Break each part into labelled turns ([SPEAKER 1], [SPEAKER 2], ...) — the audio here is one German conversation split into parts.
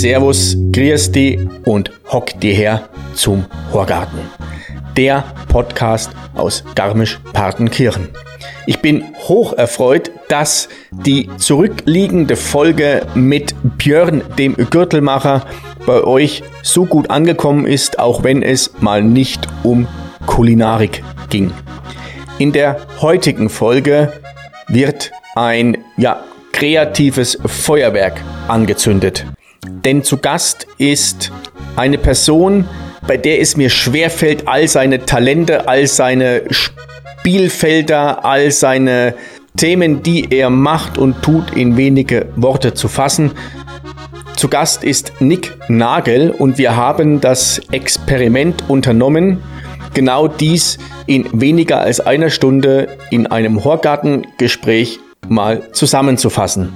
[SPEAKER 1] Servus, grüß die und hock dir her zum Horgarten. Der Podcast aus Garmisch-Partenkirchen. Ich bin hoch erfreut, dass die zurückliegende Folge mit Björn, dem Gürtelmacher, bei euch so gut angekommen ist, auch wenn es mal nicht um Kulinarik ging. In der heutigen Folge wird ein ja, kreatives Feuerwerk angezündet. Denn zu Gast ist eine Person, bei der es mir schwerfällt, all seine Talente, all seine Spielfelder, all seine Themen, die er macht und tut, in wenige Worte zu fassen. Zu Gast ist Nick Nagel und wir haben das Experiment unternommen, genau dies in weniger als einer Stunde in einem Horgartengespräch mal zusammenzufassen.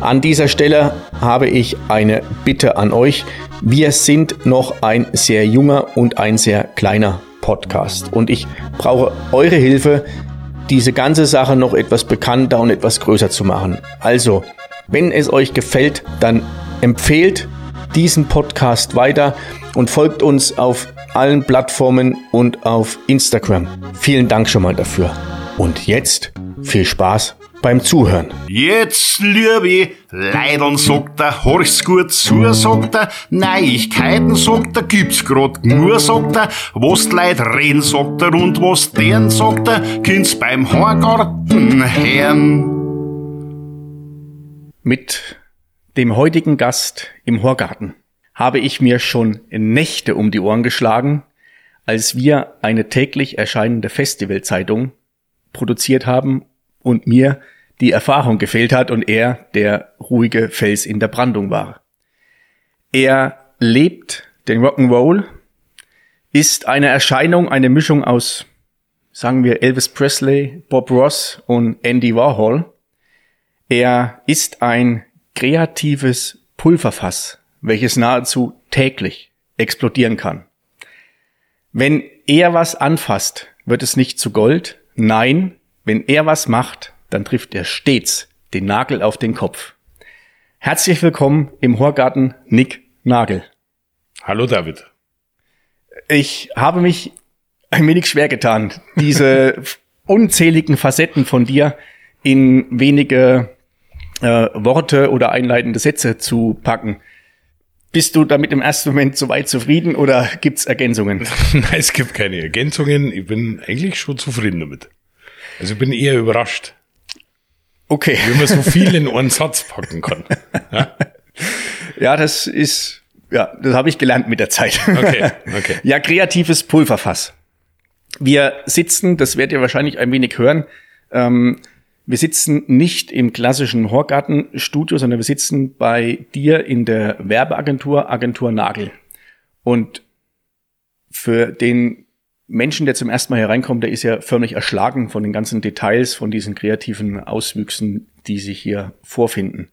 [SPEAKER 1] An dieser Stelle habe ich eine Bitte an euch. Wir sind noch ein sehr junger und ein sehr kleiner Podcast und ich brauche eure Hilfe, diese ganze Sache noch etwas bekannter und etwas größer zu machen. Also, wenn es euch gefällt, dann empfehlt diesen Podcast weiter und folgt uns auf allen Plattformen und auf Instagram. Vielen Dank schon mal dafür. Und jetzt viel Spaß beim Zuhören.
[SPEAKER 2] Jetzt, liebe Leidern, sagt er, horch's gut zu, sagt er, Neuigkeiten, sagt er, gibt's grad nur, sagt er, was die Leute reden, sagt er, und was deren, sagt er, kind's beim Horgarten hören.
[SPEAKER 1] Mit dem heutigen Gast im Horgarten habe ich mir schon Nächte um die Ohren geschlagen, als wir eine täglich erscheinende Festivalzeitung produziert haben und mir die Erfahrung gefehlt hat und er der ruhige Fels in der Brandung war. Er lebt den Rock'n'Roll, ist eine Erscheinung, eine Mischung aus, sagen wir, Elvis Presley, Bob Ross und Andy Warhol. Er ist ein kreatives Pulverfass, welches nahezu täglich explodieren kann. Wenn er was anfasst, wird es nicht zu Gold. Nein, wenn er was macht, dann trifft er stets den Nagel auf den Kopf. Herzlich willkommen im Horgarten Nick Nagel.
[SPEAKER 2] Hallo David.
[SPEAKER 1] Ich habe mich ein wenig schwer getan, diese unzähligen Facetten von dir in wenige äh, Worte oder einleitende Sätze zu packen. Bist du damit im ersten Moment soweit zufrieden oder gibt's Ergänzungen?
[SPEAKER 2] Nein, es gibt keine Ergänzungen. Ich bin eigentlich schon zufrieden damit. Also ich bin eher überrascht.
[SPEAKER 1] Okay.
[SPEAKER 2] Wie man so viel in einen Satz packen kann.
[SPEAKER 1] Ja, ja das ist, ja, das habe ich gelernt mit der Zeit. Okay, okay. Ja, kreatives Pulverfass. Wir sitzen, das werdet ihr wahrscheinlich ein wenig hören, ähm, wir sitzen nicht im klassischen Horgartenstudio, sondern wir sitzen bei dir in der Werbeagentur, Agentur Nagel. Und für den Menschen, der zum ersten Mal hier reinkommt, der ist ja förmlich erschlagen von den ganzen Details, von diesen kreativen Auswüchsen, die sich hier vorfinden.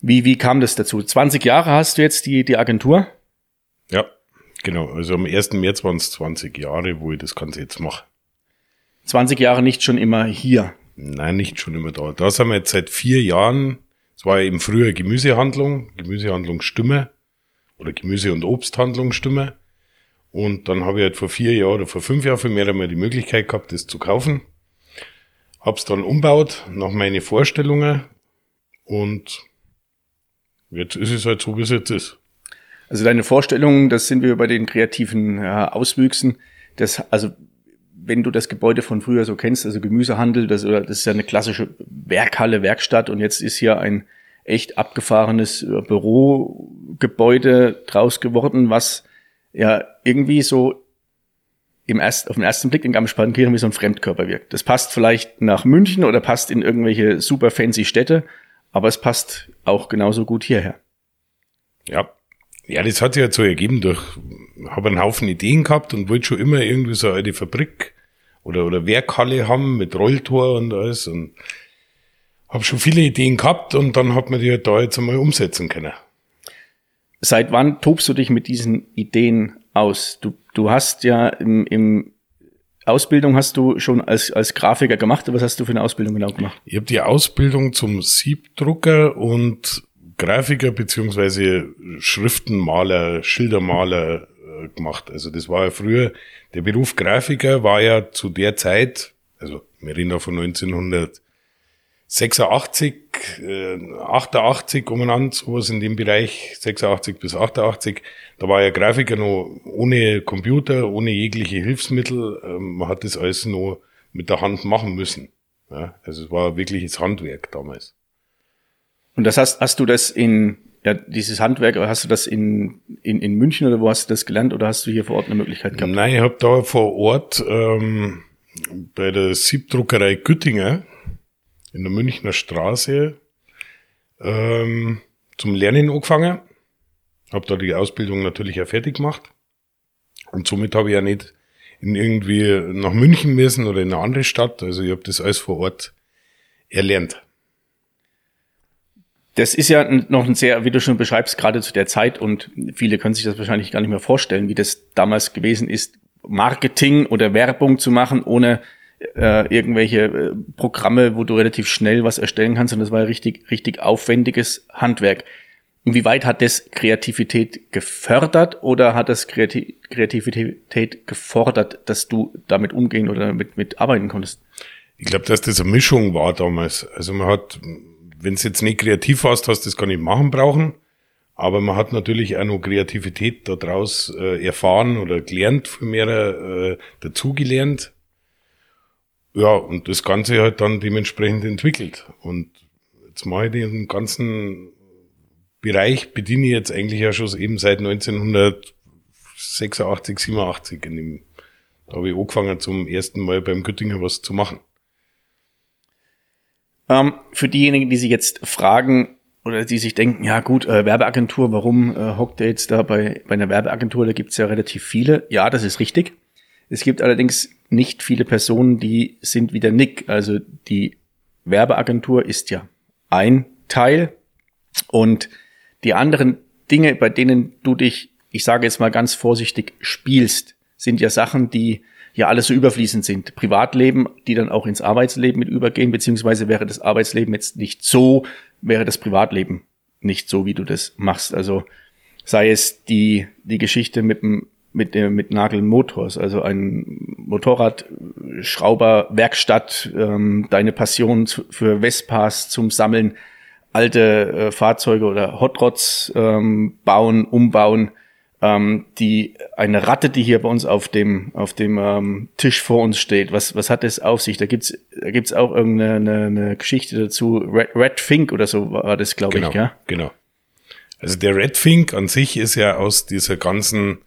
[SPEAKER 1] Wie, wie kam das dazu? 20 Jahre hast du jetzt die, die Agentur?
[SPEAKER 2] Ja, genau. Also am 1. März waren es 20 Jahre, wo ich das Ganze jetzt mache.
[SPEAKER 1] 20 Jahre nicht schon immer hier?
[SPEAKER 2] Nein, nicht schon immer da. Da sind wir jetzt seit vier Jahren. Es war ja eben früher Gemüsehandlung, Gemüsehandlung Stimme oder Gemüse- und Obsthandlung Stimme. Und dann habe ich halt vor vier Jahren oder vor fünf Jahren für mehr einmal die Möglichkeit gehabt, das zu kaufen. Hab's dann umbaut nach meine Vorstellungen und jetzt ist es halt so, wie es jetzt ist.
[SPEAKER 1] Also deine Vorstellungen, das sind wir bei den kreativen ja, Auswüchsen. Das, also wenn du das Gebäude von früher so kennst, also Gemüsehandel, das, das ist ja eine klassische Werkhalle, Werkstatt und jetzt ist hier ein echt abgefahrenes Bürogebäude draus geworden, was ja irgendwie so im erst, auf den ersten Blick in Garmisch-Partenkirchen wie so ein Fremdkörper wirkt. Das passt vielleicht nach München oder passt in irgendwelche super fancy Städte, aber es passt auch genauso gut hierher.
[SPEAKER 2] Ja, ja, das hat sich halt so ergeben durch, habe einen Haufen Ideen gehabt und wollte schon immer irgendwie so eine Fabrik oder, oder Werkhalle haben mit Rolltor und alles und habe schon viele Ideen gehabt und dann hat man die halt da jetzt einmal umsetzen können.
[SPEAKER 1] Seit wann tobst du dich mit diesen Ideen aus? Du, du hast ja im, im Ausbildung hast du schon als, als Grafiker gemacht. Was hast du für eine Ausbildung genau gemacht?
[SPEAKER 2] Ich habe die Ausbildung zum Siebdrucker und Grafiker beziehungsweise Schriftenmaler, Schildermaler äh, gemacht. Also das war ja früher, der Beruf Grafiker war ja zu der Zeit, also wir reden da von 1986, äh, 88 umeinander, sowas in dem Bereich, 86 bis 88, da war ja Grafiker noch ohne Computer, ohne jegliche Hilfsmittel, ähm, man hat das alles nur mit der Hand machen müssen. Ja, also es war wirkliches Handwerk damals.
[SPEAKER 1] Und das hast, hast du das in, ja, dieses Handwerk, hast du das in, in, in München oder wo hast du das gelernt oder hast du hier vor Ort eine Möglichkeit gehabt?
[SPEAKER 2] Nein, ich habe da vor Ort ähm, bei der Siebdruckerei Güttinger in der Münchner Straße ähm, zum Lernen angefangen. Habe da die Ausbildung natürlich auch fertig gemacht. Und somit habe ich ja nicht in irgendwie nach München müssen oder in eine andere Stadt. Also ich habe das alles vor Ort erlernt.
[SPEAKER 1] Das ist ja noch ein sehr, wie du schon beschreibst, gerade zu der Zeit und viele können sich das wahrscheinlich gar nicht mehr vorstellen, wie das damals gewesen ist, Marketing oder Werbung zu machen, ohne äh, irgendwelche äh, Programme, wo du relativ schnell was erstellen kannst. Und das war ja richtig, richtig aufwendiges Handwerk. Inwieweit hat das Kreativität gefördert oder hat das Kreativ Kreativität gefordert, dass du damit umgehen oder mit, mit arbeiten konntest?
[SPEAKER 2] Ich glaube, dass das eine Mischung war damals. Also man hat wenn es jetzt nicht kreativ warst, hast du das gar nicht machen brauchen. Aber man hat natürlich auch noch Kreativität daraus äh, erfahren oder gelernt, für mehr äh, dazugelernt. Ja, und das Ganze halt dann dementsprechend entwickelt. Und jetzt mache ich den ganzen Bereich, bediene ich jetzt eigentlich ja schon eben seit 1986, 87. In dem, da habe ich angefangen, zum ersten Mal beim Göttinger was zu machen.
[SPEAKER 1] Ähm, für diejenigen, die sich jetzt fragen oder die sich denken, ja gut, äh, Werbeagentur, warum äh, hockt der jetzt da bei, bei einer Werbeagentur? Da gibt's ja relativ viele. Ja, das ist richtig. Es gibt allerdings nicht viele Personen, die sind wie der Nick. Also die Werbeagentur ist ja ein Teil und die anderen Dinge, bei denen du dich, ich sage jetzt mal ganz vorsichtig, spielst, sind ja Sachen, die ja alles so überfließend sind. Privatleben, die dann auch ins Arbeitsleben mit übergehen, beziehungsweise wäre das Arbeitsleben jetzt nicht so, wäre das Privatleben nicht so, wie du das machst. Also sei es die, die Geschichte mit dem mit dem mit Nagel Motors, also ein Motorrad, Schrauber, Werkstatt, ähm, deine Passion für Vespas zum Sammeln, alte äh, Fahrzeuge oder Hot Rods ähm, bauen, umbauen, ähm, die eine Ratte, die hier bei uns auf dem auf dem ähm, Tisch vor uns steht. Was was hat das auf sich? Da gibt's da gibt's auch irgendeine eine, eine Geschichte dazu. Red, Red Fink oder so war das, glaube
[SPEAKER 2] genau,
[SPEAKER 1] ich, ja.
[SPEAKER 2] Genau. Also der Red Fink an sich ist ja aus dieser ganzen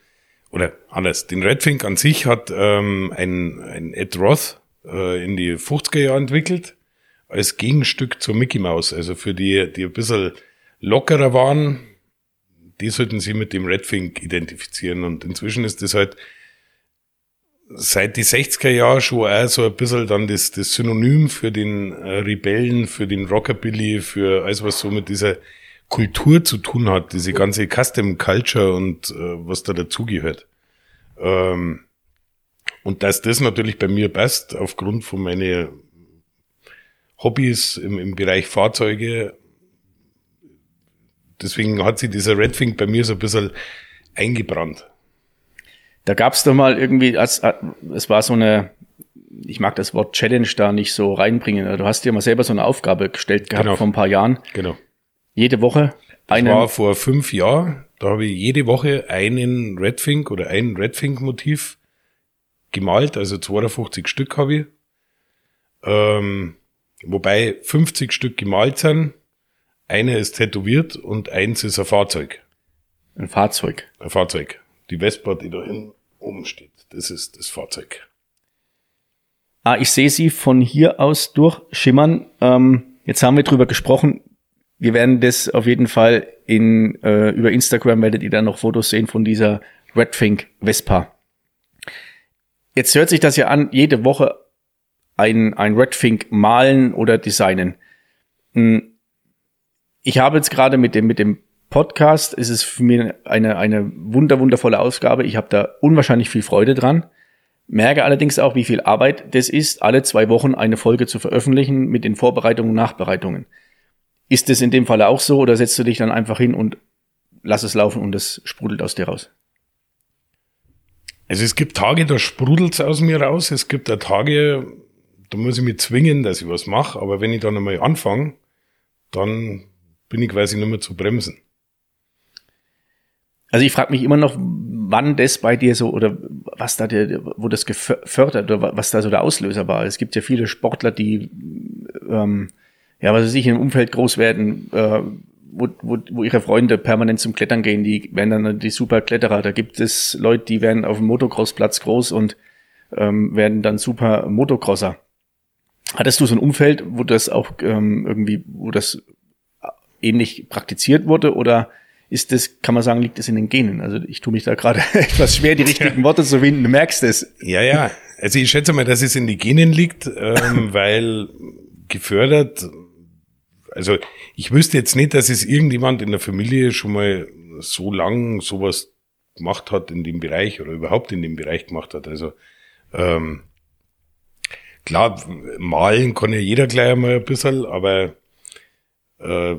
[SPEAKER 2] oder anders. Den Red Fink an sich hat ähm, ein ein Ed Roth äh, in die 50er Jahre entwickelt als Gegenstück zur Mickey Mouse. Also für die die ein bisschen lockerer waren, die sollten sie mit dem Redfink identifizieren. Und inzwischen ist das halt seit die 60er Jahre schon auch so ein bisschen dann das, das Synonym für den äh, Rebellen, für den Rockabilly, für alles, was so mit dieser Kultur zu tun hat, diese ganze Custom Culture und äh, was da dazugehört. Ähm, und dass das natürlich bei mir passt, aufgrund von meinen Hobbys im, im Bereich Fahrzeuge, deswegen hat sich dieser Redfink bei mir so ein bisschen eingebrannt.
[SPEAKER 1] Da gab es doch mal irgendwie, als, äh, es war so eine, ich mag das Wort Challenge da nicht so reinbringen. Du hast dir mal selber so eine Aufgabe gestellt gehabt genau. vor ein paar Jahren.
[SPEAKER 2] Genau.
[SPEAKER 1] Jede Woche.
[SPEAKER 2] Das einen, war vor fünf Jahren. Da habe ich jede Woche einen Redfink oder ein Redfink-Motiv gemalt. Also 52 Stück habe ich. Ähm, wobei 50 Stück gemalt sind eine ist tätowiert und eins ist ein Fahrzeug.
[SPEAKER 1] Ein Fahrzeug.
[SPEAKER 2] Ein Fahrzeug. Die Vespa, die da hinten oben steht, das ist das Fahrzeug.
[SPEAKER 1] Ah, ich sehe sie von hier aus durchschimmern. Ähm, jetzt haben wir drüber gesprochen. Wir werden das auf jeden Fall in, äh, über Instagram werdet ihr dann noch Fotos sehen von dieser Redfink Vespa. Jetzt hört sich das ja an, jede Woche ein, ein Redfink malen oder designen. Hm, ich habe jetzt gerade mit dem, mit dem Podcast ist es für mich eine, eine wunder, wundervolle Ausgabe. Ich habe da unwahrscheinlich viel Freude dran. Merke allerdings auch, wie viel Arbeit das ist, alle zwei Wochen eine Folge zu veröffentlichen mit den Vorbereitungen und Nachbereitungen. Ist das in dem Fall auch so oder setzt du dich dann einfach hin und lass es laufen und es sprudelt aus dir raus?
[SPEAKER 2] Also es gibt Tage, da sprudelt es aus mir raus. Es gibt auch Tage, da muss ich mich zwingen, dass ich was mache. Aber wenn ich dann einmal anfange, dann bin ich quasi nicht mehr zu bremsen.
[SPEAKER 1] Also ich frage mich immer noch, wann das bei dir so oder was da der, wo das gefördert oder was da so der Auslöser war. Es gibt ja viele Sportler, die ähm, ja, was weiß ich, im Umfeld groß werden, äh, wo, wo, wo ihre Freunde permanent zum Klettern gehen, die werden dann die super Kletterer. Da gibt es Leute, die werden auf dem Motocrossplatz groß und ähm, werden dann super Motocrosser. Hattest du so ein Umfeld, wo das auch ähm, irgendwie, wo das ähnlich praktiziert wurde oder ist das, kann man sagen, liegt es in den Genen? Also ich tue mich da gerade etwas schwer, die richtigen Worte zu finden. Du merkst es.
[SPEAKER 2] Ja, ja. Also ich schätze mal, dass es in den Genen liegt, ähm, weil gefördert, also ich wüsste jetzt nicht, dass es irgendjemand in der Familie schon mal so lang sowas gemacht hat in dem Bereich oder überhaupt in dem Bereich gemacht hat. Also ähm, klar, malen kann ja jeder gleich einmal ein bisschen, aber äh,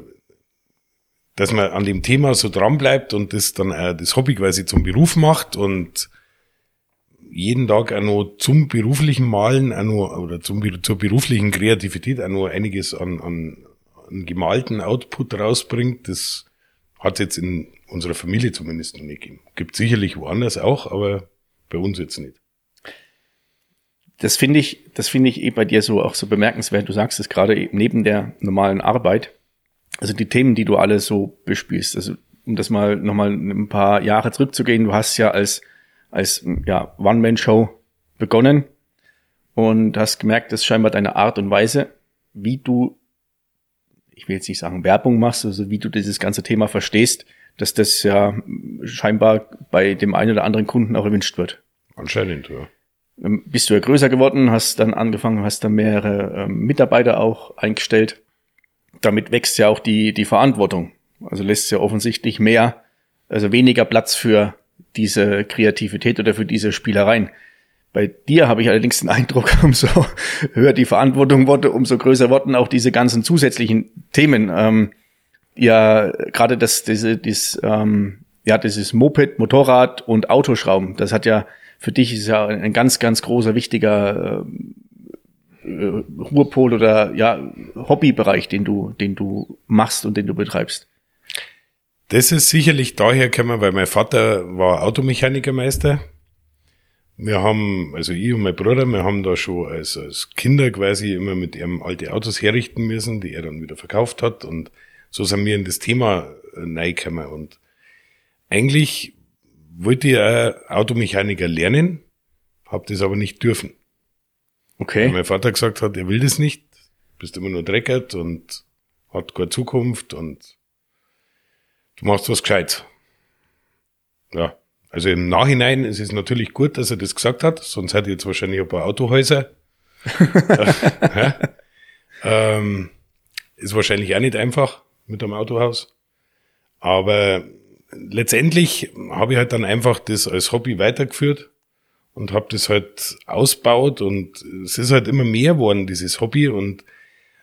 [SPEAKER 2] dass man an dem Thema so dran bleibt und das dann auch das Hobby quasi zum Beruf macht und jeden Tag auch noch zum beruflichen Malen auch noch, oder zum, zur beruflichen Kreativität auch noch einiges an, an, an gemalten Output rausbringt, das hat jetzt in unserer Familie zumindest noch nicht gegeben. Gibt sicherlich woanders auch, aber bei uns jetzt nicht.
[SPEAKER 1] Das finde ich, das finde ich eh bei dir so auch so bemerkenswert. Du sagst es gerade neben der normalen Arbeit also die Themen, die du alle so bespielst, also um das mal nochmal ein paar Jahre zurückzugehen, du hast ja als, als ja, One-Man-Show begonnen und hast gemerkt, dass scheinbar deine Art und Weise, wie du, ich will jetzt nicht sagen Werbung machst, also wie du dieses ganze Thema verstehst, dass das ja scheinbar bei dem einen oder anderen Kunden auch erwünscht wird.
[SPEAKER 2] Anscheinend, ja.
[SPEAKER 1] Ähm, bist du ja größer geworden, hast dann angefangen, hast dann mehrere ähm, Mitarbeiter auch eingestellt damit wächst ja auch die, die Verantwortung. Also lässt ja offensichtlich mehr, also weniger Platz für diese Kreativität oder für diese Spielereien. Bei dir habe ich allerdings den Eindruck, umso höher die Verantwortung wurde, umso größer wurden auch diese ganzen zusätzlichen Themen. Ähm, ja, gerade das, diese, dieses, ähm, ja, dieses Moped, Motorrad und Autoschrauben, das hat ja für dich ist ja ein ganz, ganz großer, wichtiger äh, äh, Ruhepol oder ja Hobbybereich, den du, den du machst und den du betreibst?
[SPEAKER 2] Das ist sicherlich daher gekommen, weil mein Vater war Automechanikermeister. Wir haben, also ich und mein Bruder, wir haben da schon als, als Kinder quasi immer mit ihm alte Autos herrichten müssen, die er dann wieder verkauft hat. Und so sind wir in das Thema reingekommen. Und eigentlich wollte ich auch Automechaniker lernen, habe das aber nicht dürfen. Okay. Weil mein Vater gesagt hat, er will das nicht, bist immer nur dreckert und hat keine Zukunft und du machst was gescheit. Ja. Also im Nachhinein ist es natürlich gut, dass er das gesagt hat, sonst hätte ich jetzt wahrscheinlich ein paar Autohäuser. ja. ähm, ist wahrscheinlich auch nicht einfach mit einem Autohaus. Aber letztendlich habe ich halt dann einfach das als Hobby weitergeführt und habe das halt ausbaut und es ist halt immer mehr geworden, dieses Hobby und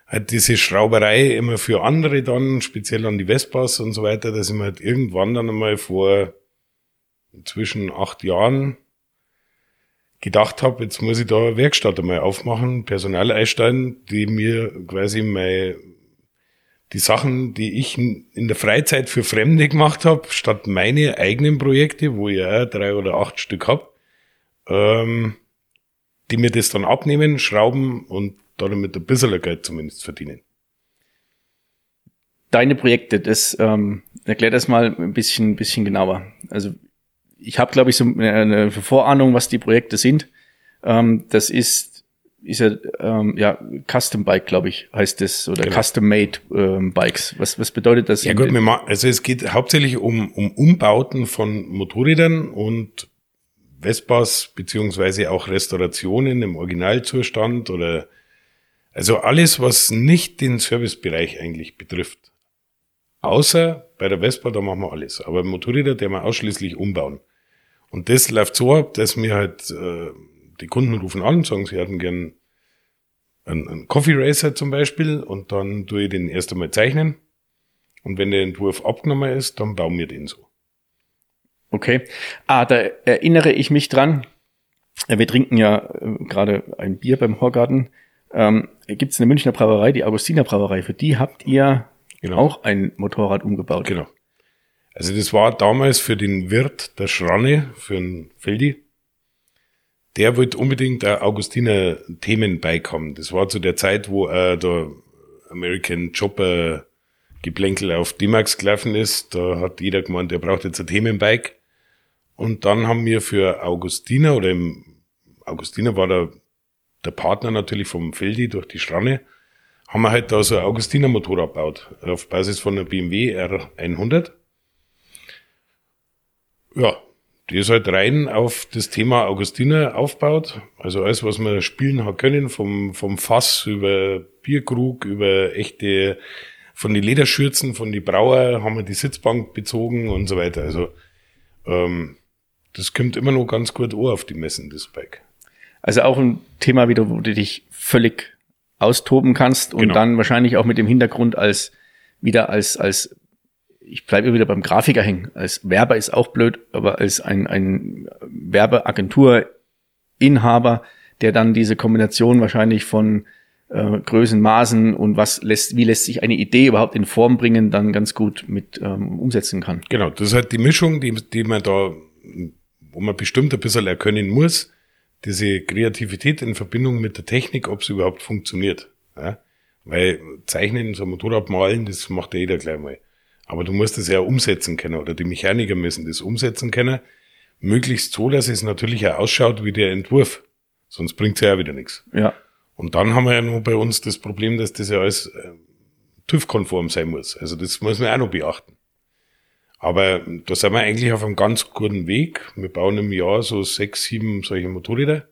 [SPEAKER 2] halt diese Schrauberei immer für andere dann, speziell an die Vespas und so weiter, dass ich mir halt irgendwann dann einmal vor zwischen acht Jahren gedacht habe, jetzt muss ich da eine Werkstatt einmal aufmachen, Personal einstellen, die mir quasi mein, die Sachen, die ich in der Freizeit für Fremde gemacht habe, statt meine eigenen Projekte, wo ich ja drei oder acht Stück hab, ähm, die mir das dann abnehmen, schrauben und damit ein bisschen Geld zumindest verdienen.
[SPEAKER 1] Deine Projekte, das ähm, erklär das mal ein bisschen, bisschen genauer. Also ich habe, glaube ich, so eine Vorahnung, was die Projekte sind. Ähm, das ist, ist ja, ähm, ja Custom Bike, glaube ich, heißt das, oder genau. Custom Made ähm, Bikes. Was, was bedeutet das?
[SPEAKER 2] Ja gut, also es geht hauptsächlich um, um Umbauten von Motorrädern und Vespas beziehungsweise auch Restaurationen im Originalzustand oder also alles, was nicht den Servicebereich eigentlich betrifft. Außer bei der Vespa, da machen wir alles. Aber Motorräder, der wir ausschließlich umbauen. Und das läuft so ab, dass mir halt äh, die Kunden rufen an, sagen, sie hätten gern einen, einen Coffee Racer zum Beispiel und dann tue ich den erst einmal zeichnen. Und wenn der Entwurf abgenommen ist, dann bauen wir den so.
[SPEAKER 1] Okay. Ah, da erinnere ich mich dran. Wir trinken ja äh, gerade ein Bier beim Horgarten. Ähm, Gibt es eine Münchner Brauerei, die Augustiner Brauerei. Für die habt ihr genau. auch ein Motorrad umgebaut.
[SPEAKER 2] Genau. Also das war damals für den Wirt der Schranne, für einen Feldi. Der wollte unbedingt ein Augustiner Themenbike haben. Das war zu der Zeit, wo äh, der American Chopper Geplänkel auf D-Max gelaufen ist. Da hat jeder gemeint, der braucht jetzt ein Themenbike. Und dann haben wir für Augustiner oder im Augustiner war der, der Partner natürlich vom Feldi durch die Stranne, haben wir halt da so ein Augustiner Motorrad gebaut, auf Basis von einer BMW R100. Ja, die ist halt rein auf das Thema Augustiner aufbaut. Also alles, was wir spielen haben können, vom, vom Fass über Bierkrug, über echte, von den Lederschürzen, von die Brauer haben wir die Sitzbank bezogen und so weiter. Also ähm, das kommt immer noch ganz gut an auf die Messen, das Bike.
[SPEAKER 1] Also auch ein Thema wieder, wo du dich völlig austoben kannst und genau. dann wahrscheinlich auch mit dem Hintergrund als wieder als als ich bleibe wieder beim Grafiker hängen. Als Werber ist auch blöd, aber als ein, ein Werbeagenturinhaber, der dann diese Kombination wahrscheinlich von äh, Größen, Maßen und was lässt, wie lässt sich eine Idee überhaupt in Form bringen, dann ganz gut mit ähm, umsetzen kann.
[SPEAKER 2] Genau, das ist halt die Mischung, die, die man da, wo man bestimmt ein bisschen erkennen muss, diese Kreativität in Verbindung mit der Technik, ob es überhaupt funktioniert. Ja? Weil Zeichnen, so Motorrad malen, das macht ja jeder gleich mal. Aber du musst es ja umsetzen können oder die Mechaniker müssen das umsetzen können. Möglichst so, dass es natürlich auch ausschaut wie der Entwurf. Sonst bringt's ja auch wieder nichts.
[SPEAKER 1] Ja.
[SPEAKER 2] Und dann haben wir ja noch bei uns das Problem, dass das ja alles äh, TÜV-konform sein muss. Also das muss man auch noch beachten. Aber da sind wir eigentlich auf einem ganz guten Weg. Wir bauen im Jahr so sechs, sieben solche Motorräder.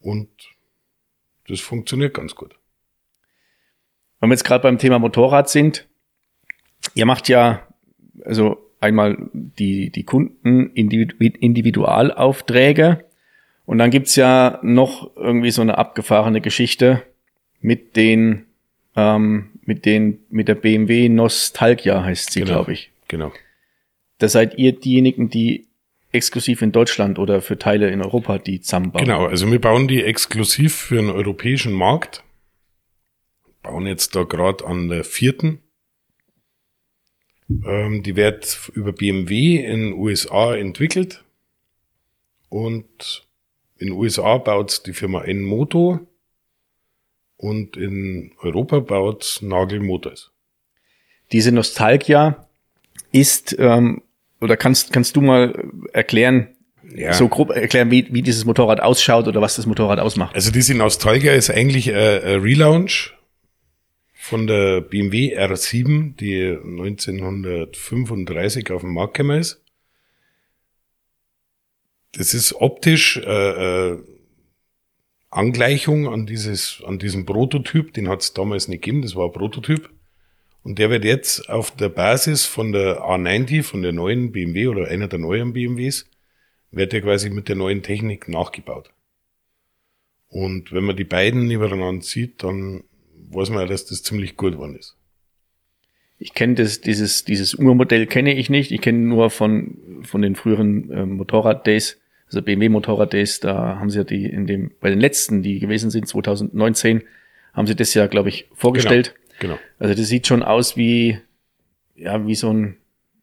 [SPEAKER 2] Und das funktioniert ganz gut.
[SPEAKER 1] Wenn wir jetzt gerade beim Thema Motorrad sind, ihr macht ja also einmal die, die Kunden Individualaufträge und dann gibt's ja noch irgendwie so eine abgefahrene Geschichte mit den ähm, mit den mit der BMW Nostalgia heißt sie,
[SPEAKER 2] genau.
[SPEAKER 1] glaube ich.
[SPEAKER 2] Genau.
[SPEAKER 1] Da seid ihr diejenigen, die exklusiv in Deutschland oder für Teile in Europa die zusammenbauen.
[SPEAKER 2] Genau, also wir bauen die exklusiv für den europäischen Markt. Bauen jetzt da gerade an der vierten. Ähm, die wird über BMW in USA entwickelt. Und in USA baut die Firma N-Moto und in Europa baut Nagel Motors.
[SPEAKER 1] Diese Nostalgia, ist, ähm, oder kannst, kannst du mal erklären, ja. so grob erklären, wie, wie dieses Motorrad ausschaut oder was das Motorrad ausmacht?
[SPEAKER 2] Also diese Nostalgia ist eigentlich ein, ein Relaunch von der BMW R7, die 1935 auf dem Markt gekommen ist. Das ist optisch äh, äh, Angleichung an dieses an diesem Prototyp, den hat es damals nicht gegeben, das war ein Prototyp. Und der wird jetzt auf der Basis von der A90, von der neuen BMW oder einer der neuen BMWs, wird der quasi mit der neuen Technik nachgebaut. Und wenn man die beiden nebeneinander sieht, dann weiß man ja, dass das ziemlich gut geworden ist.
[SPEAKER 1] Ich kenne das, dieses, dieses Urmodell kenne ich nicht. Ich kenne nur von, von den früheren äh, Motorrad-Days, also BMW Motorrad-Days, da haben sie ja die in dem, bei den letzten, die gewesen sind, 2019, haben sie das ja, glaube ich, vorgestellt. Genau.
[SPEAKER 2] Genau.
[SPEAKER 1] Also das sieht schon aus wie, ja, wie so ein,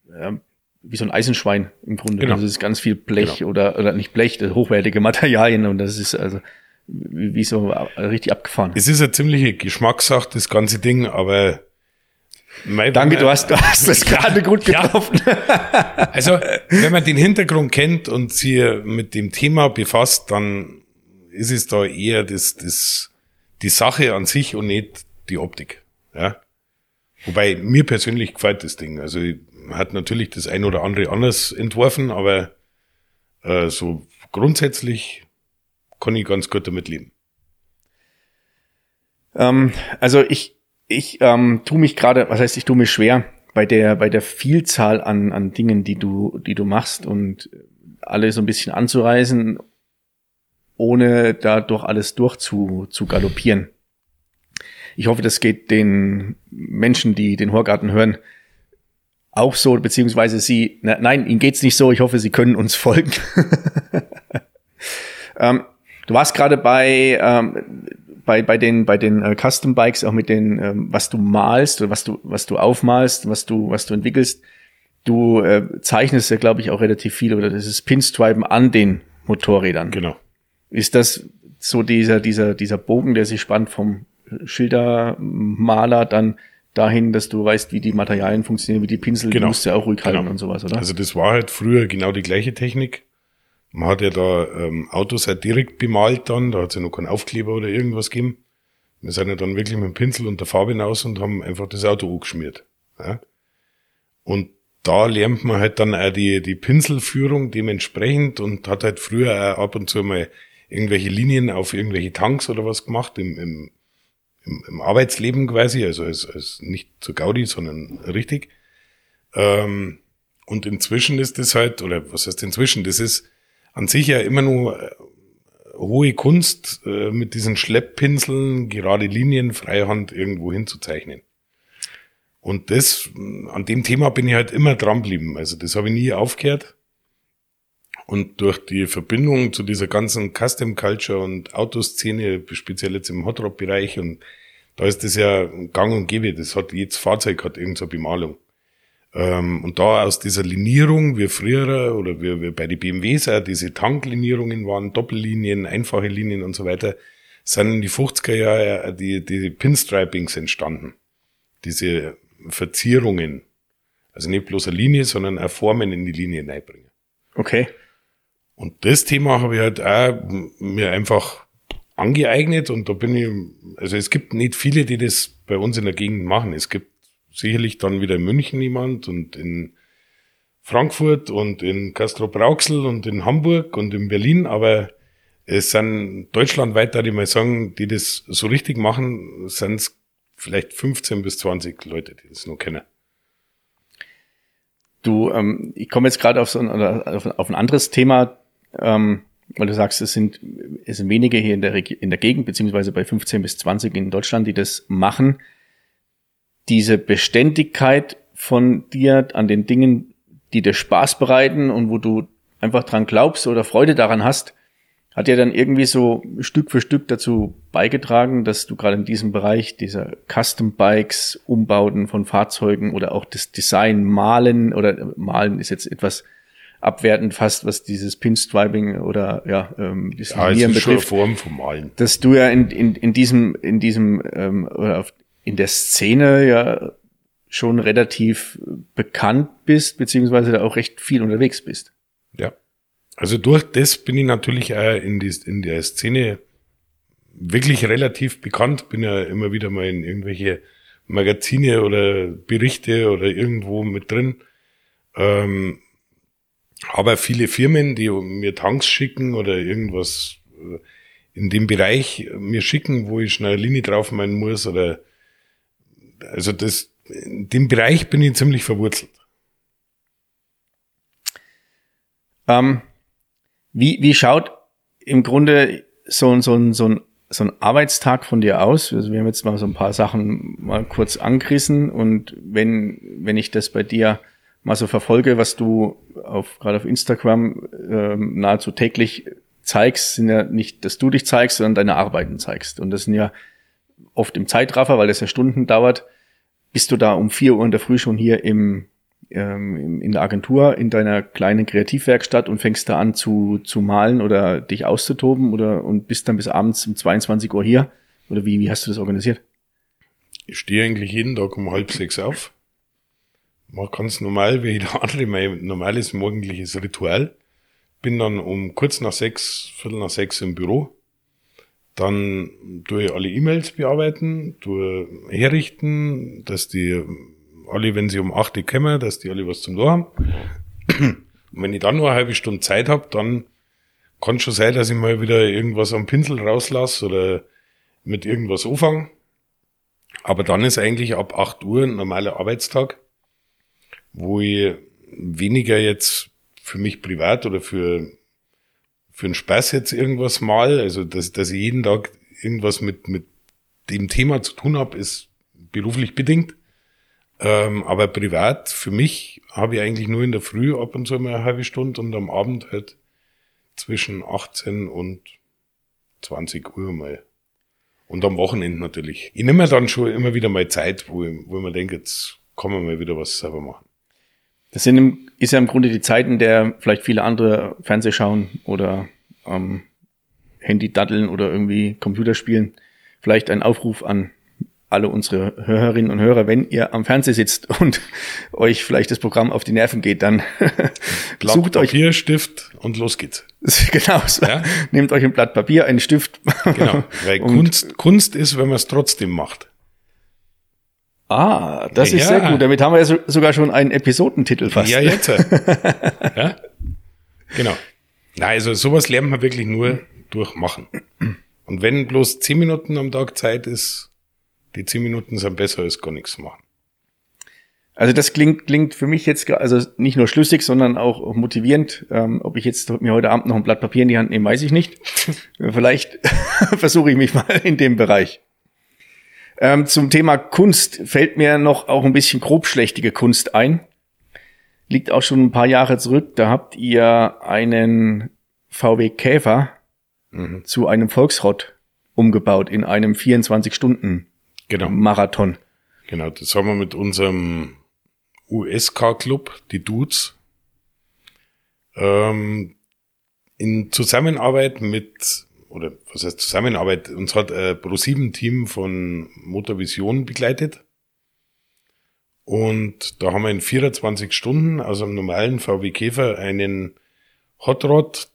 [SPEAKER 1] ja, wie so ein Eisenschwein im Grunde. Genau. Also das ist ganz viel Blech genau. oder, oder nicht Blech, das hochwertige Materialien und das ist also wie, wie so richtig abgefahren.
[SPEAKER 2] Es ist eine ziemliche Geschmackssache, das ganze Ding, aber
[SPEAKER 1] Danke, du hast, du hast das gerade gut getroffen.
[SPEAKER 2] Ja. Also, wenn man den Hintergrund kennt und sich mit dem Thema befasst, dann ist es da eher das, das, die Sache an sich und nicht die Optik. Ja. Wobei mir persönlich gefällt das Ding. Also hat natürlich das ein oder andere anders entworfen, aber äh, so grundsätzlich kann ich ganz gut damit leben.
[SPEAKER 1] Ähm, also ich ich ähm, tue mich gerade, was heißt ich tue mich schwer. bei der, bei der Vielzahl an, an Dingen, die du, die du machst und alle so ein bisschen anzureisen, ohne da durch alles durch zu, zu galoppieren. Ich hoffe, das geht den Menschen, die den Horgarten hören, auch so, beziehungsweise sie, na, nein, ihnen geht's nicht so. Ich hoffe, sie können uns folgen. ähm, du warst gerade bei, ähm, bei, bei den, bei den äh, Custom Bikes auch mit den, ähm, was du malst oder was du, was du aufmalst, was du, was du entwickelst. Du äh, zeichnest ja, glaube ich, auch relativ viel oder das ist Pinstripen an den Motorrädern.
[SPEAKER 2] Genau.
[SPEAKER 1] Ist das so dieser, dieser, dieser Bogen, der sich spannt vom Schildermaler dann dahin, dass du weißt, wie die Materialien funktionieren, wie die Pinsel,
[SPEAKER 2] genau.
[SPEAKER 1] die musst du ja auch ruhig halten
[SPEAKER 2] genau.
[SPEAKER 1] und sowas, oder?
[SPEAKER 2] Also das war halt früher genau die gleiche Technik. Man hat ja da ähm, Autos halt direkt bemalt dann, da hat es ja noch keinen Aufkleber oder irgendwas gegeben. Wir sind ja dann wirklich mit dem Pinsel und der Farbe hinaus und haben einfach das Auto angeschmiert. Ja? Und da lernt man halt dann auch die, die Pinselführung dementsprechend und hat halt früher auch ab und zu mal irgendwelche Linien auf irgendwelche Tanks oder was gemacht im, im im, im Arbeitsleben quasi, also als, als nicht zu Gaudi, sondern richtig. Ähm, und inzwischen ist das halt, oder was heißt inzwischen, das ist an sich ja immer nur äh, hohe Kunst, äh, mit diesen Schlepppinseln gerade Linien freihand irgendwo hinzuzeichnen. Und das, an dem Thema bin ich halt immer dran geblieben. Also das habe ich nie aufgehört. Und durch die Verbindung zu dieser ganzen Custom Culture und Autoszene, speziell jetzt im Hot Bereich und da ist das ja gang und gäbe. Das hat jedes Fahrzeug hat irgendeine Bemalung. Ähm, und da aus dieser Linierung, wie früher oder wie, wie bei den BMWs auch diese Tanklinierungen waren, Doppellinien, einfache Linien und so weiter, sind in die 50er Jahre die, die Pinstripings entstanden. Diese Verzierungen. Also nicht bloß eine Linie, sondern auch Formen in die Linie reinbringen.
[SPEAKER 1] Okay.
[SPEAKER 2] Und das Thema habe ich halt auch mir einfach angeeignet und da bin ich, also es gibt nicht viele, die das bei uns in der Gegend machen. Es gibt sicherlich dann wieder in München jemand und in Frankfurt und in Castro Brauxel und in Hamburg und in Berlin, aber es sind deutschlandweit, da ich mal sagen, die das so richtig machen, sind es vielleicht 15 bis 20 Leute, die das nur kennen.
[SPEAKER 1] Du, ähm, ich komme jetzt gerade auf so ein, auf ein anderes Thema, ähm, weil du sagst, es sind, es sind wenige hier in der, in der Gegend, beziehungsweise bei 15 bis 20 in Deutschland, die das machen. Diese Beständigkeit von dir an den Dingen, die dir Spaß bereiten und wo du einfach dran glaubst oder Freude daran hast, hat ja dann irgendwie so Stück für Stück dazu beigetragen, dass du gerade in diesem Bereich dieser Custom Bikes, Umbauten von Fahrzeugen oder auch das Design malen oder malen ist jetzt etwas abwertend fast, was dieses Pinstriping oder ja, ähm, das
[SPEAKER 2] ja,
[SPEAKER 1] Linieren betrifft.
[SPEAKER 2] Form vom Malen.
[SPEAKER 1] Dass du ja in, in, in diesem, in diesem, ähm, oder auf, in der Szene ja schon relativ bekannt bist, beziehungsweise da auch recht viel unterwegs bist.
[SPEAKER 2] Ja. Also durch das bin ich natürlich auch in, die, in der Szene wirklich relativ bekannt. Bin ja immer wieder mal in irgendwelche Magazine oder Berichte oder irgendwo mit drin. Ähm, aber viele Firmen, die mir Tanks schicken oder irgendwas äh, in dem Bereich mir schicken, wo ich schnell eine Linie drauf meinen muss oder also das in dem Bereich bin ich ziemlich verwurzelt.
[SPEAKER 1] Ähm, wie, wie schaut im Grunde so, so, so, ein, so ein Arbeitstag von dir aus? Also wir haben jetzt mal so ein paar Sachen mal kurz angerissen und wenn, wenn ich das bei dir mal so verfolge, was du auf gerade auf Instagram ähm, nahezu täglich zeigst, sind ja nicht, dass du dich zeigst, sondern deine Arbeiten zeigst. Und das sind ja oft im Zeitraffer, weil das ja Stunden dauert. Bist du da um vier Uhr in der Früh schon hier im, ähm, in der Agentur, in deiner kleinen Kreativwerkstatt und fängst da an zu, zu malen oder dich auszutoben oder und bist dann bis abends um 22 Uhr hier? Oder wie, wie hast du das organisiert?
[SPEAKER 2] Ich stehe eigentlich jeden Tag um halb sechs auf mache ganz normal, wie jeder andere, mein normales morgendliches Ritual. Bin dann um kurz nach sechs, viertel nach sechs im Büro. Dann tue ich alle E-Mails bearbeiten, tue herrichten, dass die alle, wenn sie um acht Uhr kommen, dass die alle was zum Tun haben. Und wenn ich dann nur eine halbe Stunde Zeit habe, dann kann schon sein, dass ich mal wieder irgendwas am Pinsel rauslasse oder mit irgendwas anfange. Aber dann ist eigentlich ab acht Uhr ein normaler Arbeitstag. Wo ich weniger jetzt für mich privat oder für, für einen Spaß jetzt irgendwas mal, also dass, dass ich jeden Tag irgendwas mit, mit dem Thema zu tun habe, ist beruflich bedingt. Ähm, aber privat, für mich, habe ich eigentlich nur in der Früh ab und zu mal eine halbe Stunde und am Abend halt zwischen 18 und 20 Uhr mal. Und am Wochenende natürlich. Ich nehme mir dann schon immer wieder mal Zeit, wo ich, wo ich mir denke, jetzt kann man mal wieder was selber machen.
[SPEAKER 1] Das sind im, ist ja im Grunde die Zeit, in der vielleicht viele andere Fernseh schauen oder ähm, Handy daddeln oder irgendwie Computer spielen. Vielleicht ein Aufruf an alle unsere Hörerinnen und Hörer, wenn ihr am Fernseher sitzt und euch vielleicht das Programm auf die Nerven geht, dann
[SPEAKER 2] Blatt
[SPEAKER 1] sucht
[SPEAKER 2] Papier,
[SPEAKER 1] euch
[SPEAKER 2] Stift und los geht's.
[SPEAKER 1] genau so.
[SPEAKER 2] Ja?
[SPEAKER 1] Nehmt euch ein Blatt Papier, einen Stift.
[SPEAKER 2] Genau, weil Kunst, Kunst ist, wenn man es trotzdem macht.
[SPEAKER 1] Ah, das ist
[SPEAKER 2] Ja.
[SPEAKER 1] sehr gut. Damit haben wir ja so, sogar schon einen Episodentitel fast.
[SPEAKER 2] Ja, jetzt. ja? Genau. Na, also sowas lernt man wirklich nur durch Machen. Und wenn bloß zehn Minuten am Tag Zeit ist, die zehn Minuten sind besser als gar nichts machen.
[SPEAKER 1] Also das klingt, klingt für mich jetzt, also nicht nur schlüssig, sondern auch motivierend. Ähm, ob ich jetzt mir heute Abend noch ein Blatt Papier in die Hand nehme, weiß ich nicht. Vielleicht versuche ich mich mal in dem Bereich. Ähm, zum Thema Kunst fällt mir noch auch ein bisschen grobschlächtige Kunst ein. Liegt auch schon ein paar Jahre zurück. Da habt ihr einen VW Käfer
[SPEAKER 2] Mhm.
[SPEAKER 1] zu einem Volksrott umgebaut in einem 24-Stunden-Marathon.
[SPEAKER 2] Genau. Genau, das haben wir mit unserem USK-Club, die Dudes, ähm, in Zusammenarbeit mit, oder was heißt Zusammenarbeit, uns hat ein Pro7-Team von Motorvision begleitet. Und da haben wir in 24 Stunden aus einem normalen VW Käfer einen Hot Rod,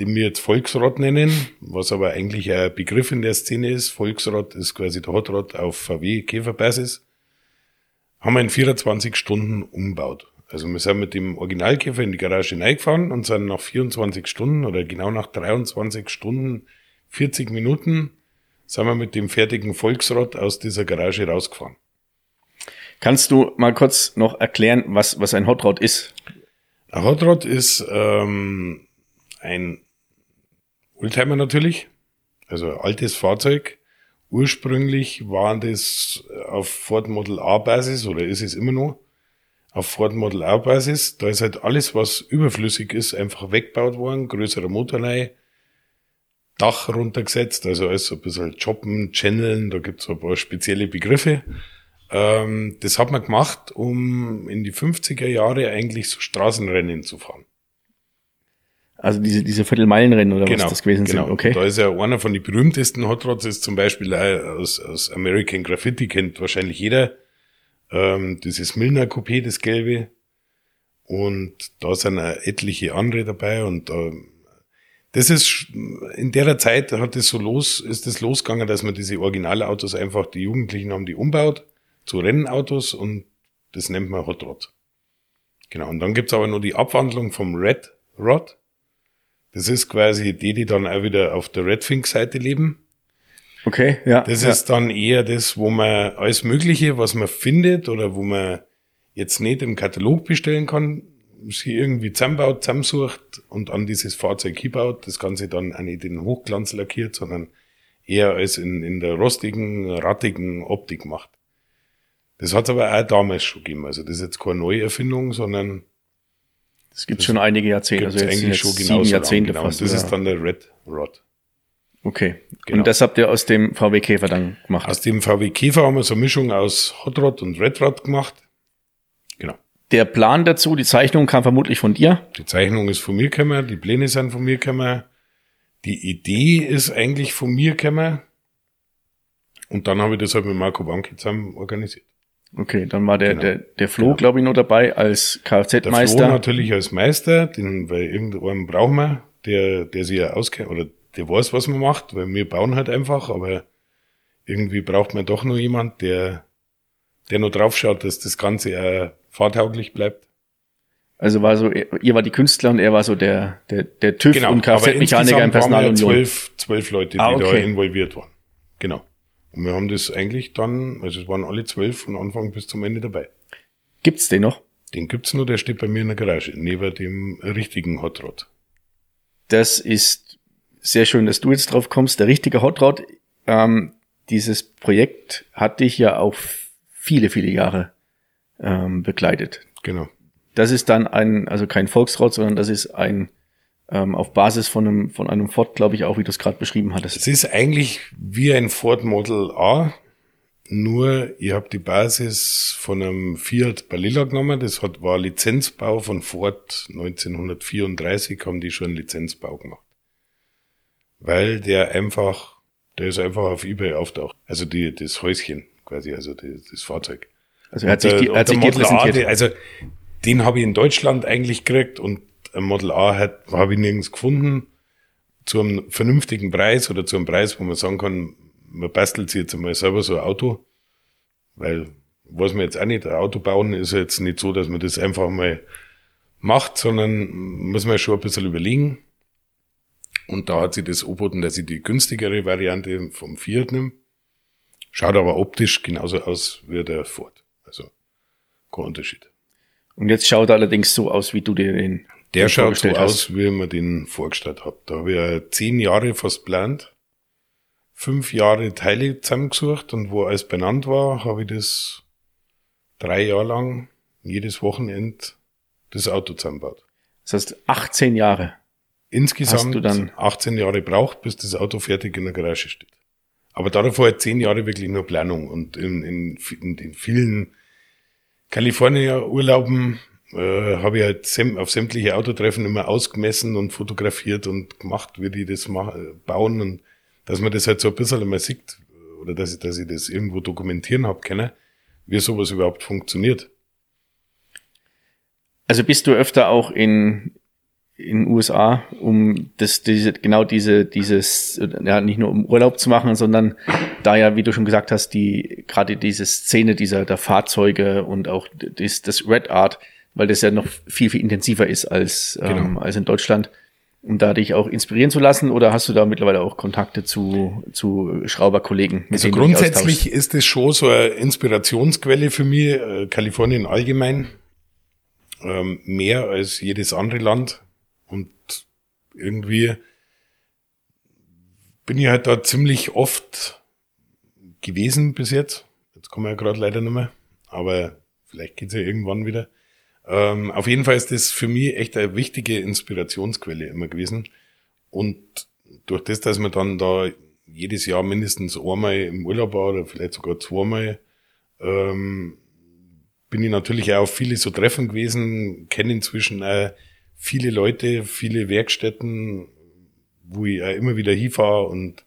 [SPEAKER 2] den wir jetzt Volksrad nennen, was aber eigentlich ein Begriff in der Szene ist. Volksrad ist quasi der Hot Rod auf VW Käferbasis. Haben wir in 24 Stunden umgebaut. Also wir sind mit dem Originalkäfer in die Garage reingefahren und sind nach 24 Stunden oder genau nach 23 Stunden 40 Minuten sind wir mit dem fertigen Volksrad aus dieser Garage rausgefahren.
[SPEAKER 1] Kannst du mal kurz noch erklären, was, was ein Hot Rod ist?
[SPEAKER 2] Ein Hot Rod ist ähm, ein Oldtimer natürlich, also ein altes Fahrzeug. Ursprünglich war das auf Ford Model A Basis oder ist es immer noch auf Ford Model A Basis. Da ist halt alles, was überflüssig ist, einfach weggebaut worden. Größerer Motor rein, Dach runtergesetzt, also alles so ein bisschen choppen, channeln, da gibt's so ein paar spezielle Begriffe. Ähm, das hat man gemacht, um in die 50er Jahre eigentlich so Straßenrennen zu fahren.
[SPEAKER 1] Also diese, diese Viertelmeilenrennen oder
[SPEAKER 2] Genau,
[SPEAKER 1] was das gewesen
[SPEAKER 2] genau.
[SPEAKER 1] sind, okay?
[SPEAKER 2] Da ist ja einer von den berühmtesten Hot Rods, ist zum Beispiel auch aus, aus American Graffiti, kennt wahrscheinlich jeder. Ähm, dieses Milner Coupé, das gelbe. Und da sind auch etliche andere dabei und ähm, das ist, in der Zeit hat es so los, ist es losgegangen, dass man diese Originalautos einfach, die Jugendlichen haben die umbaut zu Rennautos und das nennt man Hot Rod. Genau. Und dann gibt's aber nur die Abwandlung vom Red Rod. Das ist quasi die, die dann auch wieder auf der Redfink-Seite leben.
[SPEAKER 1] Okay, ja.
[SPEAKER 2] Das
[SPEAKER 1] ja.
[SPEAKER 2] ist dann eher das, wo man alles Mögliche, was man findet oder wo man jetzt nicht im Katalog bestellen kann, sie irgendwie zusammenbaut, zusammensucht und an dieses Fahrzeug hinbaut. Das Ganze dann auch nicht in Hochglanz lackiert, sondern eher als in, in der rostigen, rattigen Optik macht. Das hat aber auch damals schon gegeben. Also das ist jetzt keine neue Erfindung, sondern
[SPEAKER 1] Das gibt schon einige Jahrzehnte. Also jetzt
[SPEAKER 2] eigentlich
[SPEAKER 1] jetzt
[SPEAKER 2] schon
[SPEAKER 1] sieben Jahrzehnte
[SPEAKER 2] lang. Genau.
[SPEAKER 1] fast.
[SPEAKER 2] Das
[SPEAKER 1] ja.
[SPEAKER 2] ist dann der Red Rod.
[SPEAKER 1] Okay.
[SPEAKER 2] Genau.
[SPEAKER 1] Und das habt ihr aus dem VW Käfer dann gemacht.
[SPEAKER 2] Aus dem VW Käfer haben wir so eine Mischung aus Hot Rod und Red Rod gemacht. Genau.
[SPEAKER 1] der Plan dazu, die Zeichnung kam vermutlich von dir.
[SPEAKER 2] Die Zeichnung ist von mir gekommen, die Pläne sind von mir gekommen, die Idee ist eigentlich von mir gekommen. Und dann habe ich das halt mit Marco Banki zusammen organisiert.
[SPEAKER 1] Okay, dann war der,
[SPEAKER 2] Genau.
[SPEAKER 1] der, der Flo,
[SPEAKER 2] Genau.
[SPEAKER 1] glaube ich, noch dabei als
[SPEAKER 2] Der Flo
[SPEAKER 1] Kfz-Meister.
[SPEAKER 2] natürlich als Meister, den, weil irgendwann brauchen wir, der, der sich ja auskennt, oder der weiß, was man macht, weil wir bauen halt einfach, aber irgendwie braucht man doch nur jemand, der, der nur drauf schaut, dass das Ganze auch fahrtauglich bleibt.
[SPEAKER 1] Also war so, ihr war die Künstler und er war so der, der, der TÜV und Kfz-Mechaniker im
[SPEAKER 2] ja
[SPEAKER 1] Personalunion.
[SPEAKER 2] zwölf, zwölf Leute, die
[SPEAKER 1] Ah,
[SPEAKER 2] da
[SPEAKER 1] okay.
[SPEAKER 2] involviert waren. Genau. Und wir haben das eigentlich dann, also es waren alle zwölf von Anfang bis zum Ende dabei.
[SPEAKER 1] Gibt's den noch?
[SPEAKER 2] Den gibt's nur, der steht bei mir in der Garage, neben dem richtigen Hot Rod.
[SPEAKER 1] Das ist sehr schön, dass du jetzt drauf kommst. Der richtige Hot Rod, ähm, dieses Projekt hat dich ja auch viele, viele Jahre ähm, begleitet.
[SPEAKER 2] Genau.
[SPEAKER 1] Das ist dann ein, also kein Volksrad, sondern das ist ein ähm, auf Basis von einem, von einem Ford, glaube ich, auch, wie du es gerade beschrieben hattest.
[SPEAKER 2] Es ist eigentlich wie ein Ford Model A, nur ich habe die Basis von einem Fiat Balilla genommen. Das hat, war Lizenzbau von Ford 1934, haben die schon Lizenzbau gemacht. Weil der einfach, der ist einfach auf Ebay auftaucht. Also die, das Häuschen quasi, also die, das Fahrzeug.
[SPEAKER 1] Also er hat sich, die, hat sich
[SPEAKER 2] Model A, die, also den habe ich in Deutschland eigentlich gekriegt und ein Model A habe ich nirgends gefunden zu einem vernünftigen Preis oder zu einem Preis, wo man sagen kann, man bastelt sich jetzt einmal selber so ein Auto, weil was man jetzt auch nicht, ein Auto bauen ist jetzt nicht so, dass man das einfach mal macht, sondern muss man schon ein bisschen überlegen. Und da hat sie das angeboten, dass ich die günstigere Variante vom Fiat nehme. Schaut aber optisch genauso aus wie der Ford. Also kein Unterschied.
[SPEAKER 1] Und jetzt schaut er allerdings so aus, wie du dir den.
[SPEAKER 2] Der schaut so hast. aus, wie man den vorgestellt hat. Da habe ich ja zehn Jahre fast geplant fünf Jahre Teile zusammengesucht und wo alles benannt war, habe ich das drei Jahre lang jedes Wochenende das Auto zusammengebaut.
[SPEAKER 1] Das heißt 18 Jahre.
[SPEAKER 2] Insgesamt 18 Jahre braucht, bis das Auto fertig in der Garage steht. Aber davor halt zehn Jahre wirklich nur Planung und in, in, in den vielen Kalifornier-Urlauben äh, habe ich halt säm auf sämtliche Autotreffen immer ausgemessen und fotografiert und gemacht, wie die das bauen und dass man das halt so ein bisschen mal sieht, oder dass ich, dass ich das irgendwo dokumentieren habe können, wie sowas überhaupt funktioniert.
[SPEAKER 1] Also bist du öfter auch in in USA, um das diese genau diese dieses ja nicht nur um Urlaub zu machen, sondern da ja, wie du schon gesagt hast, die gerade diese Szene dieser der Fahrzeuge und auch das, das Red Art, weil das ja noch viel viel intensiver ist als genau. ähm, als in Deutschland um da dich auch inspirieren zu lassen oder hast du da mittlerweile auch Kontakte zu, zu Schrauberkollegen?
[SPEAKER 2] Also grundsätzlich ist es schon so eine Inspirationsquelle für mich, äh, Kalifornien allgemein, ähm, mehr als jedes andere Land und irgendwie bin ich halt da ziemlich oft gewesen bis jetzt. Jetzt kommen wir ja gerade leider nicht mehr, aber vielleicht geht's ja irgendwann wieder. Ähm, auf jeden Fall ist das für mich echt eine wichtige Inspirationsquelle immer gewesen. Und durch das, dass man dann da jedes Jahr mindestens einmal im Urlaub war oder vielleicht sogar zweimal, ähm, bin ich natürlich auch auf viele so Treffen gewesen, kenne inzwischen auch viele Leute, viele Werkstätten, wo ich auch immer wieder hinfahre und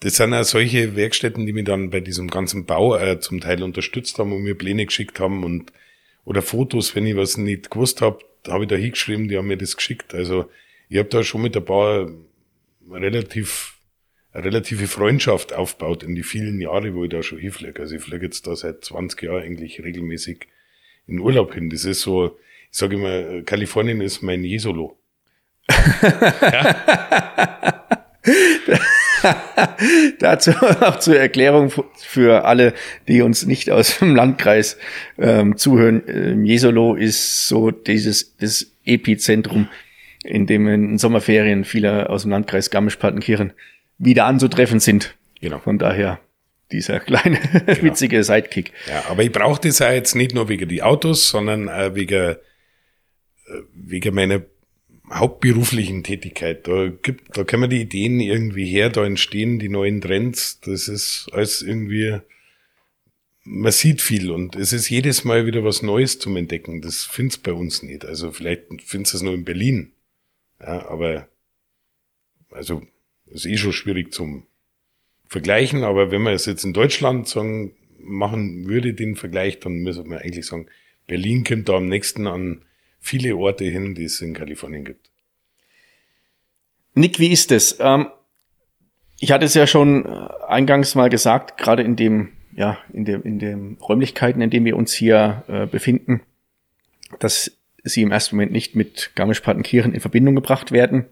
[SPEAKER 2] das sind auch solche Werkstätten, die mich dann bei diesem ganzen Bau äh, zum Teil unterstützt haben und mir Pläne geschickt haben und oder Fotos, wenn ich was nicht gewusst habe, habe ich da hingeschrieben, die haben mir das geschickt. Also ich habe da schon mit ein paar relativ eine relative Freundschaft aufbaut in die vielen Jahre, wo ich da schon hinfliege. Also ich fliege jetzt da seit 20 Jahren eigentlich regelmäßig in Urlaub hin. Das ist so, ich sage immer, Kalifornien ist mein Jesolo. ja?
[SPEAKER 1] Dazu auch zur Erklärung für alle, die uns nicht aus dem Landkreis ähm, zuhören. Ähm, Jesolo ist so dieses das Epizentrum, in dem in Sommerferien viele aus dem Landkreis Garmisch-Partenkirchen wieder anzutreffen sind. Genau. Von daher dieser kleine genau. witzige Sidekick.
[SPEAKER 2] Ja, aber ich brauche das ja jetzt nicht nur wegen die Autos, sondern äh, wegen, wegen meiner hauptberuflichen Tätigkeit. Da gibt, da kommen die Ideen irgendwie her, da entstehen die neuen Trends. Das ist alles irgendwie, man sieht viel und es ist jedes Mal wieder was Neues zum Entdecken. Das find's bei uns nicht. Also vielleicht findest du es nur in Berlin. Ja, aber, also, ist eh schon schwierig zum Vergleichen. Aber wenn man es jetzt in Deutschland sagen, machen würde, den Vergleich, dann müsste man eigentlich sagen, Berlin kommt da am nächsten an viele Orte hin, die es in Kalifornien gibt.
[SPEAKER 1] Nick, wie ist es? Ähm, ich hatte es ja schon äh, eingangs mal gesagt, gerade in dem, ja, in dem, in den Räumlichkeiten, in denen wir uns hier äh, befinden, dass sie im ersten Moment nicht mit Garmisch-Partenkirchen in Verbindung gebracht werden.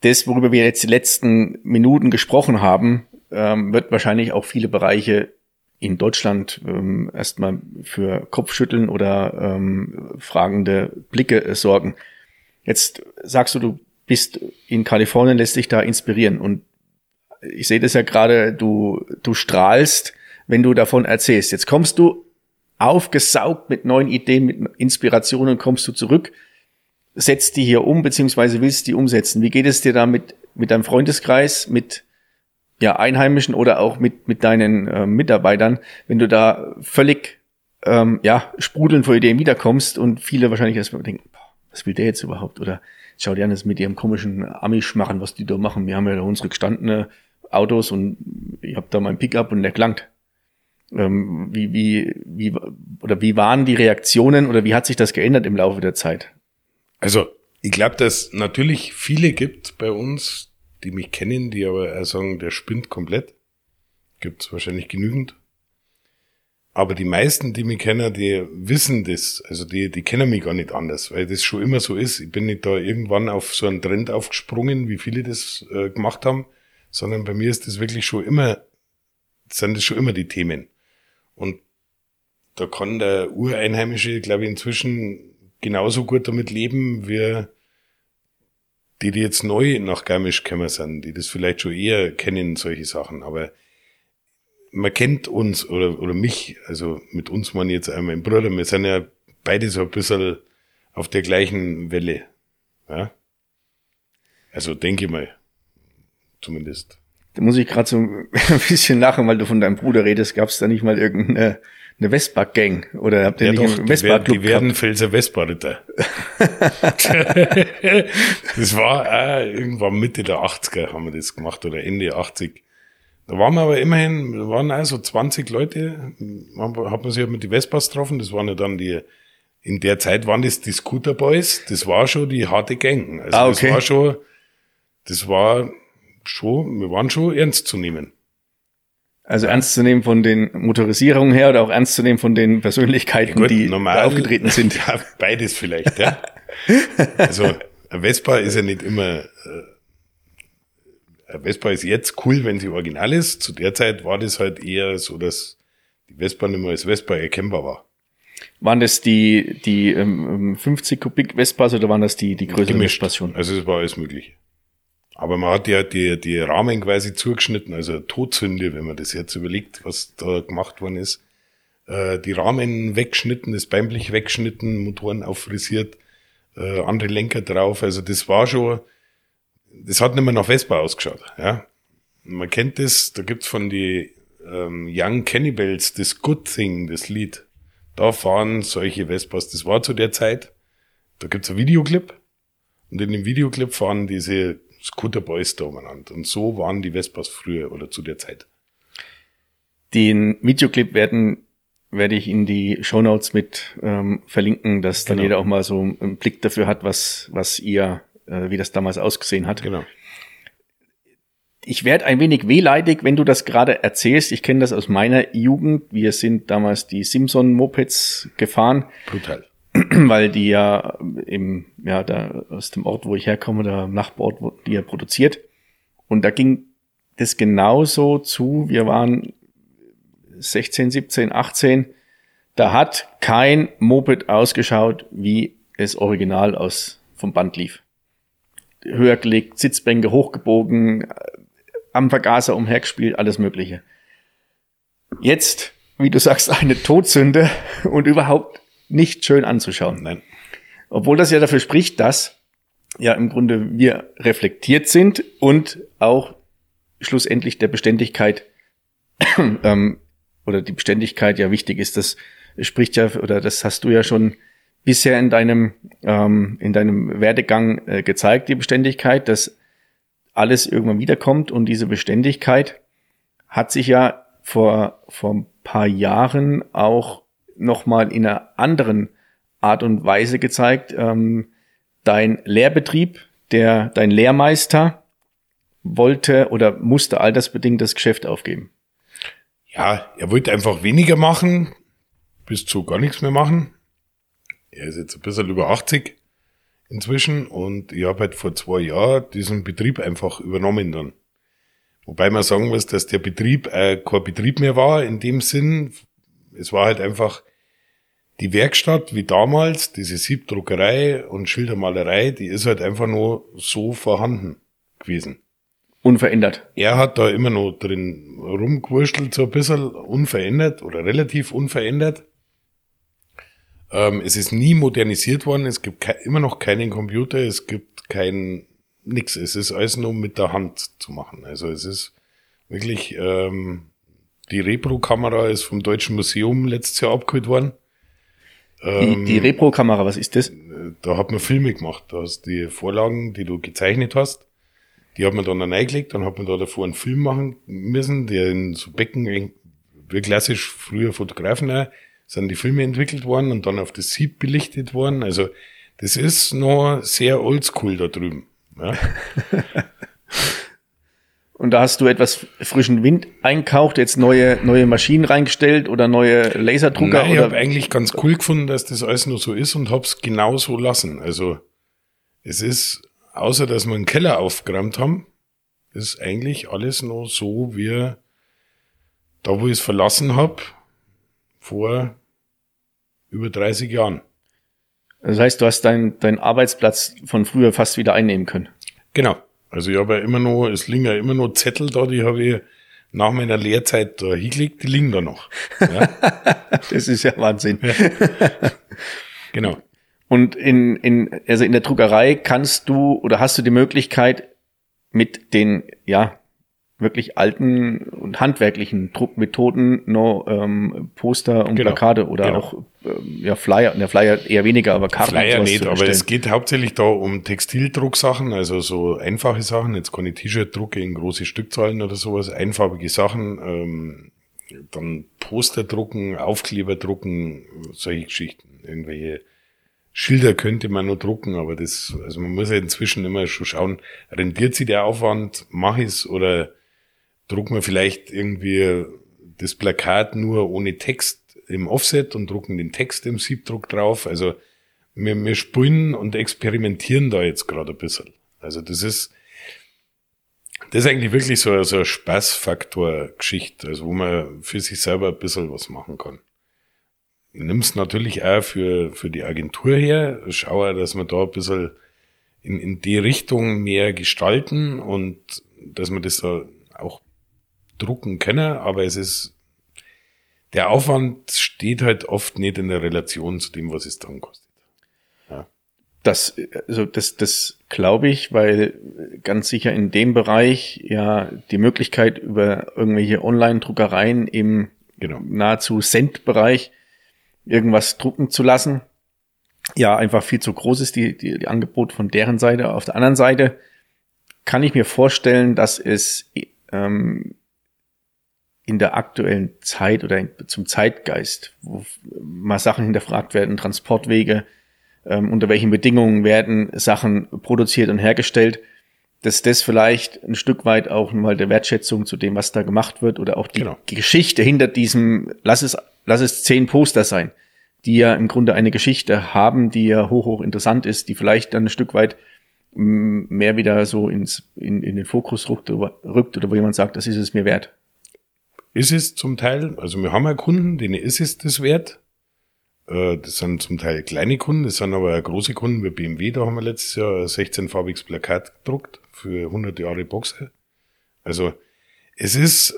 [SPEAKER 1] Das, worüber wir jetzt die letzten Minuten gesprochen haben, ähm, wird wahrscheinlich auch viele Bereiche in Deutschland ähm, erstmal für Kopfschütteln oder ähm, fragende Blicke äh, sorgen. Jetzt sagst du, du bist in Kalifornien, lässt dich da inspirieren und ich sehe das ja gerade, du, du strahlst, wenn du davon erzählst. Jetzt kommst du aufgesaugt mit neuen Ideen, mit Inspirationen, kommst du zurück, setzt die hier um, beziehungsweise willst die umsetzen. Wie geht es dir da mit, mit deinem Freundeskreis, mit ja, Einheimischen oder auch mit, mit deinen äh, Mitarbeitern, wenn du da völlig ähm, ja, sprudeln vor Ideen wiederkommst und viele wahrscheinlich erstmal denken, boah, was will der jetzt überhaupt? Oder schau dir an, das mit ihrem komischen Amish machen, was die da machen. Wir haben ja da unsere gestandene Autos und ich habe da mein Pickup und der klangt. Ähm, wie, wie, wie, oder wie waren die Reaktionen oder wie hat sich das geändert im Laufe der Zeit?
[SPEAKER 2] Also, ich glaube, dass natürlich viele gibt bei uns, die mich kennen, die aber sagen, der spinnt komplett. Gibt es wahrscheinlich genügend. Aber die meisten, die mich kennen, die wissen das. Also die, die kennen mich gar nicht anders, weil das schon immer so ist. Ich bin nicht da irgendwann auf so einen Trend aufgesprungen, wie viele das äh, gemacht haben, sondern bei mir ist das wirklich schon immer, sind das schon immer die Themen. Und da kann der Ureinheimische, glaube ich, inzwischen genauso gut damit leben, wie die, die jetzt neu nach Garmisch gekommen sind, die das vielleicht schon eher kennen, solche Sachen. Aber man kennt uns oder, oder mich, also mit uns ich jetzt einmal mein Bruder, wir sind ja beide so ein bisschen auf der gleichen Welle. Ja? Also denke ich mal, zumindest.
[SPEAKER 1] Da muss ich gerade so ein bisschen lachen, weil du von deinem Bruder redest. Gab es da nicht mal irgendeine eine Vespa-Gang? Oder habt ihr
[SPEAKER 2] ja
[SPEAKER 1] nicht
[SPEAKER 2] doch,
[SPEAKER 1] einen
[SPEAKER 2] die, werden,
[SPEAKER 1] Vespa-Club
[SPEAKER 2] die werden Pfälzer Vespa-Ritter. das war äh, irgendwann Mitte der 80er haben wir das gemacht oder Ende 80. Da waren wir aber immerhin, da waren also 20 Leute, hat man sich halt mit die Vespas getroffen, das waren ja dann die, in der Zeit waren das die Scooter Boys, das war schon die harte Gang. Also
[SPEAKER 1] Ah, okay.
[SPEAKER 2] das war schon, das war schon, wir waren schon ernst zu nehmen.
[SPEAKER 1] Also ernst zu nehmen von den Motorisierungen her oder auch ernst zu nehmen von den Persönlichkeiten,
[SPEAKER 2] Gut,
[SPEAKER 1] die
[SPEAKER 2] normal-
[SPEAKER 1] aufgetreten sind.
[SPEAKER 2] Ja, beides vielleicht, ja. Also, ein Vespa ist ja nicht immer, äh, ein Vespa ist jetzt cool, wenn sie original ist. Zu der Zeit war das halt eher so, dass die Vespa nicht mehr als Vespa erkennbar war.
[SPEAKER 1] Waren das die, die ähm, 50 Kubik Vespas oder waren das die, die größeren
[SPEAKER 2] Gemischt.
[SPEAKER 1] Vespas schon?
[SPEAKER 2] Also, es war alles mögliche. Aber man hat ja die, die Rahmen quasi zugeschnitten, also Todsünde, wenn man das jetzt überlegt, was da gemacht worden ist. Äh, die Rahmen weggeschnitten, das Beinblech weggeschnitten, Motoren auffrisiert, äh, andere Lenker drauf. Also das war schon, das hat nicht mehr nach Vespa ausgeschaut. Ja? Man kennt das, da gibt's von die ähm, Young Cannibals das Good Thing, das Lied. Da fahren solche Vespas. Das war zu der Zeit. Da gibt's ein Videoclip. Und in dem Videoclip fahren diese Scooter Boys da umeinander. Und so waren die Vespas früher oder zu der Zeit.
[SPEAKER 1] Den Videoclip werden werde ich in die Shownotes mit ähm, verlinken, dass dann
[SPEAKER 2] Genau.
[SPEAKER 1] jeder auch mal so einen Blick dafür hat, was was ihr äh, wie das damals ausgesehen hat.
[SPEAKER 2] Genau.
[SPEAKER 1] Ich werde ein wenig wehleidig, wenn du das gerade erzählst. Ich kenne das aus meiner Jugend. Wir sind damals die Simpson Mopeds gefahren.
[SPEAKER 2] Brutal.
[SPEAKER 1] weil die ja im, ja, da aus dem Ort, wo ich herkomme, im Nachbarort, wo die ja produziert. Und da ging das genauso zu. Wir waren 16, 17, 18. Da hat kein Moped ausgeschaut, wie es original aus vom Band lief. Höher gelegt, Sitzbänke hochgebogen, äh, am Vergaser umhergespielt, alles Mögliche. Jetzt, wie du sagst, eine Todsünde und überhaupt nicht schön anzuschauen.
[SPEAKER 2] Nein.
[SPEAKER 1] Obwohl das ja dafür spricht, dass ja im Grunde wir reflektiert sind und auch schlussendlich der Beständigkeit ähm, oder die Beständigkeit ja wichtig ist. Das spricht ja oder das hast du ja schon bisher in deinem ähm, in deinem Werdegang äh, gezeigt, die Beständigkeit, dass alles irgendwann wiederkommt und diese Beständigkeit hat sich ja vor vor ein paar Jahren auch noch mal in einer anderen Art und Weise gezeigt. Ähm, dein Lehrbetrieb, der dein Lehrmeister wollte oder musste altersbedingt das Geschäft aufgeben.
[SPEAKER 2] Ja, er wollte einfach weniger machen, bis zu gar nichts mehr machen. Er ist jetzt ein bisschen über 80 inzwischen und ich habe halt vor zwei Jahren diesen Betrieb einfach übernommen dann. Wobei man sagen muss, dass der Betrieb äh, kein Betrieb mehr war in dem Sinn. Es war halt einfach die Werkstatt wie damals, diese Siebdruckerei und Schildermalerei, die ist halt einfach nur so vorhanden gewesen.
[SPEAKER 1] Unverändert.
[SPEAKER 2] Er hat da immer noch drin rumgewurschtelt, so ein bisschen unverändert oder relativ unverändert. Ähm, es ist nie modernisiert worden, es gibt immer noch keinen Computer, es gibt kein nix. Es ist alles nur mit der Hand zu machen. Also es ist wirklich, ähm, die Repro-Kamera ist vom Deutschen Museum letztes Jahr abgeholt worden.
[SPEAKER 1] Ähm, die, die Repro-Kamera, was ist das?
[SPEAKER 2] Da hat man Filme gemacht. Da hast die Vorlagen, die du gezeichnet hast, die hat man dann reingelegt, dann hat man da davor einen Film machen müssen, der in so Becken, wie klassisch früher Fotografen auch, sind die Filme entwickelt worden und dann auf das Sieb belichtet worden. Also das ist noch sehr oldschool da drüben. Ja.
[SPEAKER 1] Und da hast du etwas frischen Wind einkauft, jetzt neue, neue Maschinen reingestellt oder neue Laserdrucker?
[SPEAKER 2] Nein,
[SPEAKER 1] ich
[SPEAKER 2] habe eigentlich ganz cool gefunden, dass das alles nur so ist und hab's genau so lassen. Also es ist, außer dass wir einen Keller aufgeräumt haben, ist eigentlich alles nur so wie da, wo ich es verlassen habe, vor über 30 Jahren.
[SPEAKER 1] Das heißt, du hast deinen dein Arbeitsplatz von früher fast wieder einnehmen können.
[SPEAKER 2] Genau. Also ich habe ja immer noch, es liegen ja immer noch Zettel da, die habe ich nach meiner Lehrzeit da hingelegt, die liegen da noch. Ja?
[SPEAKER 1] das ist ja Wahnsinn. Ja.
[SPEAKER 2] Genau.
[SPEAKER 1] Und in, in, also in der Druckerei kannst du oder hast du die Möglichkeit, mit den, ja, wirklich alten und handwerklichen Druckmethoden noch ähm, Poster und genau, Plakate oder genau. auch ähm, ja Flyer, der Flyer eher weniger, aber
[SPEAKER 2] Karten. Flyer nicht, aber es geht hauptsächlich da um Textildrucksachen, also so einfache Sachen, jetzt keine T-Shirt-Drucke in große Stückzahlen oder sowas, einfarbige Sachen, ähm, dann Poster drucken, Aufkleber drucken, solche Geschichten, irgendwelche Schilder könnte man nur drucken, aber das, also man muss ja inzwischen immer schon schauen, rendiert sich der Aufwand, mache ich es oder drucken wir vielleicht irgendwie das Plakat nur ohne Text im Offset und drucken den Text im Siebdruck drauf. Also wir, wir spielen und experimentieren da jetzt gerade ein bisschen. Also das ist, das ist eigentlich wirklich so, so eine Spaßfaktor-Geschichte, also wo man für sich selber ein bisschen was machen kann. Nimm's natürlich auch für, für die Agentur her, schaue, dass wir da ein bisschen in, in die Richtung mehr gestalten und dass man das da drucken können, aber es ist, der Aufwand steht halt oft nicht in der Relation zu dem, was es dann kostet.
[SPEAKER 1] Ja. Das, also das, das glaube ich, weil ganz sicher in dem Bereich ja die Möglichkeit über irgendwelche Online-Druckereien im genau. nahezu Cent-Bereich irgendwas drucken zu lassen, ja einfach viel zu groß ist, die, die, die Angebot von deren Seite. Auf der anderen Seite kann ich mir vorstellen, dass es ähm, in der aktuellen Zeit oder zum Zeitgeist, wo mal Sachen hinterfragt werden, Transportwege, ähm, unter welchen Bedingungen werden Sachen produziert und hergestellt, dass das vielleicht ein Stück weit auch mal der Wertschätzung zu dem, was da gemacht wird oder auch die genau. Geschichte hinter diesem, lass es, lass es zehn Poster sein, die ja im Grunde eine Geschichte haben, die ja hoch, hoch interessant ist, die vielleicht dann ein Stück weit mehr wieder so ins, in, in den Fokus rückt, rückt oder wo jemand sagt, das ist es mir wert
[SPEAKER 2] ist es zum Teil, also wir haben ja Kunden, denen ist es das wert. Äh, das sind zum Teil kleine Kunden, das sind aber große Kunden wie BMW, da haben wir letztes Jahr ein 16-farbiges Plakat gedruckt für 100 Jahre Boxe. Also es ist,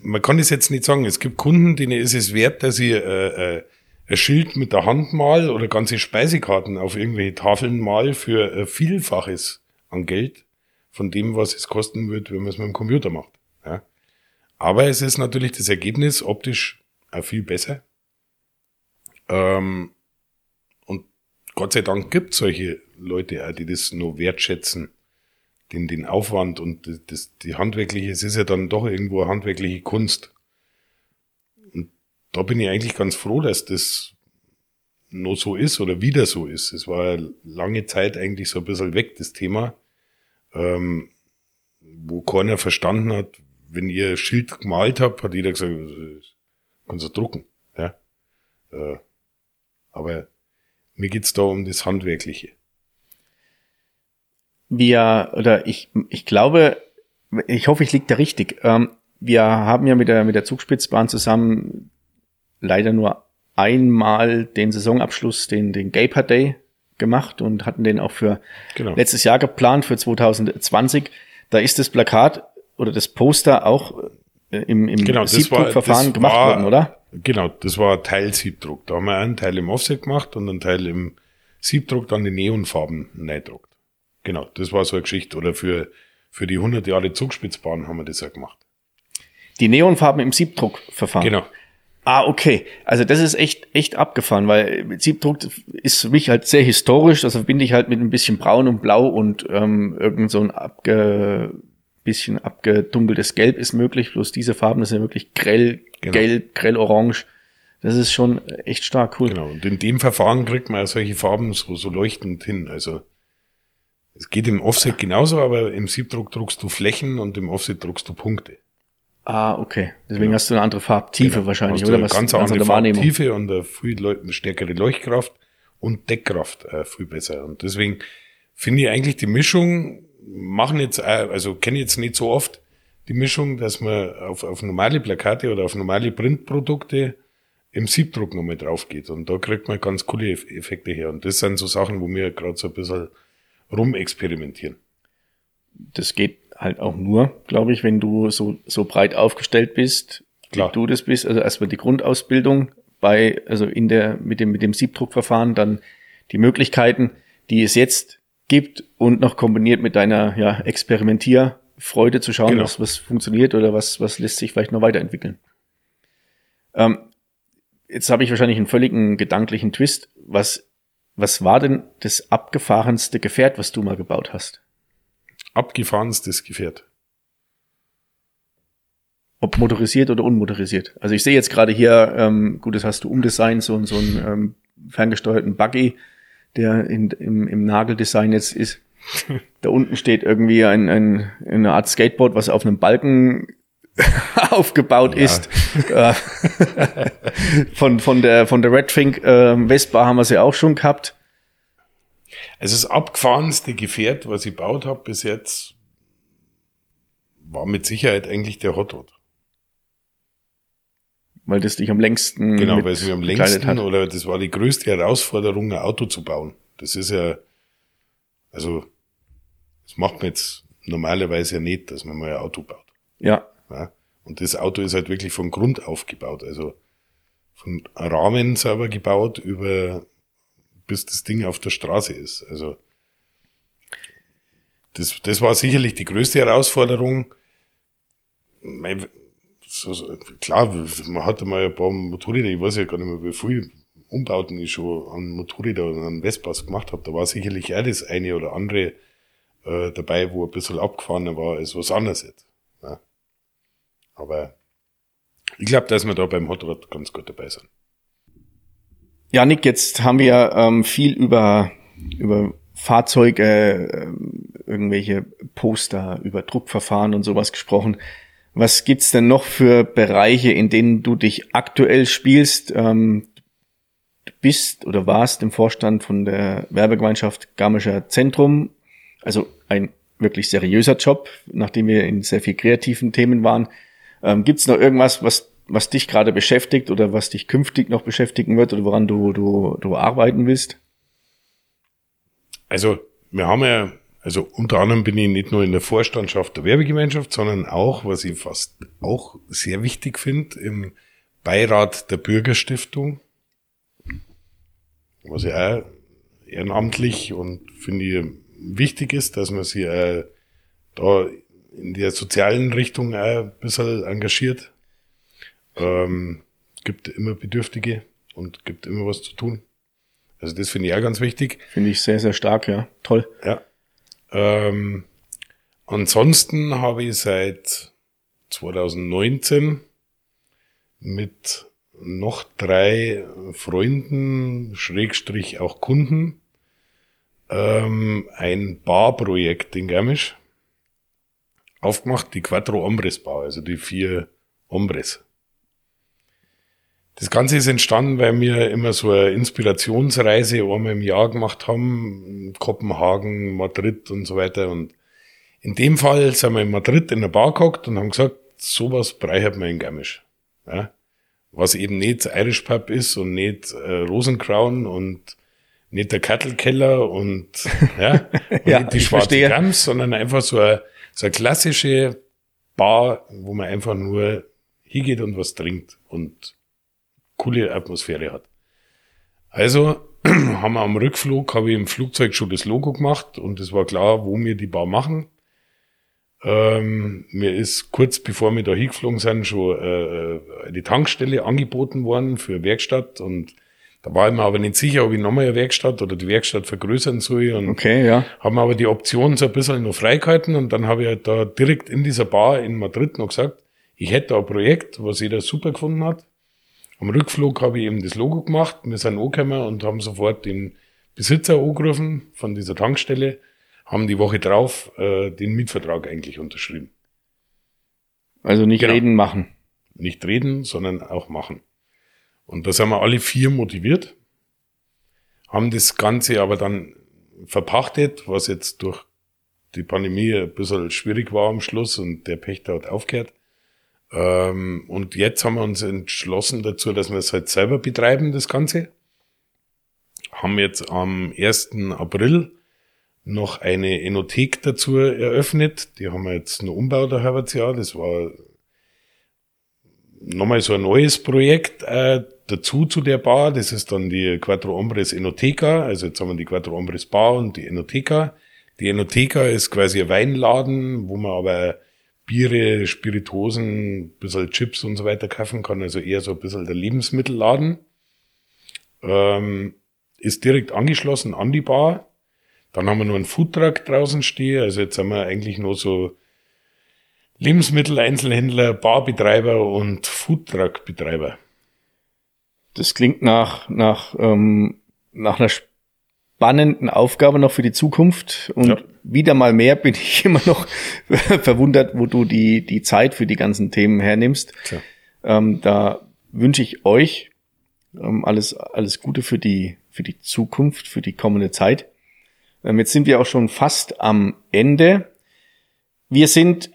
[SPEAKER 2] man kann es jetzt nicht sagen, es gibt Kunden, denen ist es wert, dass ich äh, äh, ein Schild mit der Hand mal oder ganze Speisekarten auf irgendwelche Tafeln mal für ein Vielfaches an Geld von dem, was es kosten wird, wenn man es mit dem Computer macht. Aber es ist natürlich das Ergebnis optisch auch viel besser. Ähm, und Gott sei Dank gibt solche Leute auch, die das nur wertschätzen, den, den Aufwand und das, die handwerkliche, es ist ja dann doch irgendwo eine handwerkliche Kunst. Und da bin ich eigentlich ganz froh, dass das nur so ist oder wieder so ist. Es war lange Zeit eigentlich so ein bisschen weg, das Thema, ähm, wo keiner verstanden hat, wenn ihr Schild gemalt habt, hat jeder gesagt, kannst du drucken. Ja? Äh, aber mir geht's da um das Handwerkliche.
[SPEAKER 1] Wir, oder ich, ich glaube, ich hoffe, ich liege da richtig. Ähm, wir haben ja mit der, mit der Zugspitzbahn zusammen leider nur einmal den Saisonabschluss, den, den Gaper Day gemacht und hatten den auch für genau. letztes Jahr geplant, für 2020. Da ist das Plakat oder das Poster auch äh, im, im
[SPEAKER 2] genau,
[SPEAKER 1] Siebdruckverfahren gemacht war, worden, oder?
[SPEAKER 2] Genau, das war Teil Siebdruck. Da haben wir einen Teil im Offset gemacht und einen Teil im Siebdruck dann die Neonfarben neidruckt. Genau, das war so eine Geschichte. Oder für, für die 100 Jahre Zugspitzbahn haben wir das ja gemacht.
[SPEAKER 1] Die Neonfarben im Siebdruckverfahren?
[SPEAKER 2] Genau.
[SPEAKER 1] Ah, okay. Also das ist echt, echt abgefahren, weil Siebdruck ist für mich halt sehr historisch. Das verbinde ich halt mit ein bisschen Braun und Blau und ähm, irgend so ein abge, bisschen abgedunkeltes Gelb ist möglich. Bloß diese Farben, sind ja wirklich grell, genau. gelb, grell orange. Das ist schon echt stark, cool.
[SPEAKER 2] Genau. Und in dem Verfahren kriegt man ja solche Farben so, so leuchtend hin. Also es geht im Offset genauso, aber im Siebdruck druckst du Flächen und im Offset druckst du Punkte.
[SPEAKER 1] Ah, okay. Deswegen genau. hast du eine andere Farbtiefe genau. wahrscheinlich, oder?
[SPEAKER 2] Was, ganz, ganz andere Farbtiefe und eine viel stärkere Leuchtkraft und Deckkraft äh, viel besser. Und deswegen finde ich eigentlich die Mischung, machen jetzt, äh, also kenne jetzt nicht so oft, die Mischung, dass man auf, auf normale Plakate oder auf normale Printprodukte im Siebdruck nochmal drauf geht. Und da kriegt man ganz coole Effekte her. Und das sind so Sachen, wo wir gerade so ein bisschen rumexperimentieren.
[SPEAKER 1] Das geht halt auch nur, glaube ich, wenn du so, so breit aufgestellt bist, Klar. wie du das bist. Also erstmal die Grundausbildung bei, also in der, mit dem, mit dem Siebdruckverfahren, dann die Möglichkeiten, die es jetzt gibt und noch kombiniert mit deiner, ja, Experimentierfreude zu schauen, genau. was, was funktioniert oder was, was lässt sich vielleicht noch weiterentwickeln. Ähm, jetzt habe ich wahrscheinlich einen völligen gedanklichen Twist. Was, was war denn das abgefahrenste Gefährt, was du mal gebaut hast?
[SPEAKER 2] abgefahrenstes Gefährt.
[SPEAKER 1] Ob motorisiert oder unmotorisiert. Also ich sehe jetzt gerade hier, ähm, gut, das hast du umdesignt, so, so einen ähm, ferngesteuerten Buggy, der in, im, im Nageldesign jetzt ist. da unten steht irgendwie ein, ein, eine Art Skateboard, was auf einem Balken aufgebaut ja. ist. Äh, von, von der, von der Redfink äh, Vespa haben wir sie auch schon gehabt.
[SPEAKER 2] Also das abgefahrenste Gefährt, was ich gebaut habe bis jetzt, war mit Sicherheit eigentlich der Hot Rod.
[SPEAKER 1] Weil das dich am längsten.
[SPEAKER 2] Genau, weil es mich am längsten hat. oder das war die größte Herausforderung, ein Auto zu bauen. Das ist ja, also, das macht man jetzt normalerweise ja nicht, dass man mal ein Auto baut.
[SPEAKER 1] Ja.
[SPEAKER 2] ja. Und das Auto ist halt wirklich von Grund auf gebaut. Also von Rahmen selber gebaut über bis das Ding auf der Straße ist. Also das, das war sicherlich die größte Herausforderung. So, so, klar, man hatte mal ein paar Motorräder, ich weiß ja gar nicht mehr, wie viel Umbauten ich schon an Motorräder und an Vespas gemacht habe. Da war sicherlich auch das eine oder andere äh, dabei, wo ein bisschen abgefahren war, als was anderes jetzt. Ja. Aber ich glaube, dass wir da beim Hotrad ganz gut dabei sind.
[SPEAKER 1] Ja, Nick, jetzt haben wir ähm, viel über, über Fahrzeuge, äh, irgendwelche Poster, über Druckverfahren und sowas gesprochen. Was gibt's denn noch für Bereiche, in denen du dich aktuell spielst? Ähm, du bist oder warst im Vorstand von der Werbegemeinschaft Garmischer Zentrum, also ein wirklich seriöser Job, nachdem wir in sehr viel kreativen Themen waren. Ähm, gibt's noch irgendwas, was was dich gerade beschäftigt oder was dich künftig noch beschäftigen wird oder woran du, du, du arbeiten willst?
[SPEAKER 2] Also, wir haben ja, also unter anderem bin ich nicht nur in der Vorstandschaft der Werbegemeinschaft, sondern auch, was ich fast auch sehr wichtig finde, im Beirat der Bürgerstiftung, was ja auch ehrenamtlich und finde ich wichtig ist, dass man sich äh, da in der sozialen Richtung auch ein bisschen engagiert. Ähm, gibt immer Bedürftige und gibt immer was zu tun. Also das finde ich auch ganz wichtig.
[SPEAKER 1] Finde ich sehr, sehr stark, ja. Toll.
[SPEAKER 2] Ja. Ähm, ansonsten habe ich seit 2019 mit noch drei Freunden, Schrägstrich auch Kunden, ähm, ein Barprojekt in Garmisch aufgemacht, die Quattro Ombres Bar, also die vier Ombres. Das Ganze ist entstanden, weil wir immer so eine Inspirationsreise einmal im Jahr gemacht haben, Kopenhagen, Madrid und so weiter. Und In dem Fall sind wir in Madrid in der Bar gehockt und haben gesagt, sowas breichert man in Garmisch. Ja? Was eben nicht Irish Pub ist und nicht äh, Rosencrown und nicht der Kattelkeller und, ja, und
[SPEAKER 1] Ja,
[SPEAKER 2] nicht die schwarze. Gams, sondern einfach so eine, so eine klassische Bar, wo man einfach nur hingeht und was trinkt und coole Atmosphäre hat. Also haben wir am Rückflug, habe ich im Flugzeug schon das Logo gemacht und es war klar, wo wir die Bar machen. Ähm, mir ist kurz bevor wir da hingeflogen sind, schon äh, eine Tankstelle angeboten worden für Werkstatt und da war ich mir aber nicht sicher, ob ich nochmal eine Werkstatt oder die Werkstatt vergrößern soll und
[SPEAKER 1] Okay, ja.
[SPEAKER 2] haben aber die Option so ein bisschen noch freigehalten und dann habe ich halt da direkt in dieser Bar in Madrid noch gesagt, ich hätte da ein Projekt, was jeder super gefunden hat. Am Rückflug habe ich eben das Logo gemacht, wir sind angekommen und haben sofort den Besitzer angerufen von dieser Tankstelle, haben die Woche drauf äh, den Mietvertrag eigentlich unterschrieben.
[SPEAKER 1] Also nicht
[SPEAKER 2] Genau.
[SPEAKER 1] reden, machen.
[SPEAKER 2] Nicht reden, sondern auch machen. Und da sind wir alle vier motiviert, haben das Ganze aber dann verpachtet, was jetzt durch die Pandemie ein bisschen schwierig war am Schluss und der Pächter hat aufgehört. Ähm, und jetzt haben wir uns entschlossen dazu, dass wir es halt selber betreiben, das Ganze. Haben jetzt am 1. April noch eine Enothek dazu eröffnet. Die haben wir jetzt einen Umbau der Herbertsjahr. Das war nochmal so ein neues Projekt äh, dazu zu der Bar. Das ist dann die Quattro Hombres Enoteca. Also jetzt haben wir die Quattro Hombres Bar und die Enoteca. Die Enoteca ist quasi ein Weinladen, wo man aber Biere, Spiritosen, bisschen Chips und so weiter kaufen kann. Also eher so ein bisschen der Lebensmittelladen. Ähm, ist direkt angeschlossen an die Bar. Dann haben wir noch einen Foodtruck draußen stehen. Also jetzt haben wir eigentlich nur so Lebensmitteleinzelhändler, Barbetreiber und Foodtruck-Betreiber.
[SPEAKER 1] Das klingt nach, nach, ähm, nach einer spannenden Aufgabe noch für die Zukunft. Und
[SPEAKER 2] Ja.
[SPEAKER 1] wieder mal mehr bin ich immer noch verwundert, wo du die, die Zeit für die ganzen Themen hernimmst. Ähm, da wünsche ich euch ähm, alles, alles Gute für die, für die Zukunft, für die kommende Zeit. Ähm, jetzt sind wir auch schon fast am Ende. Wir sind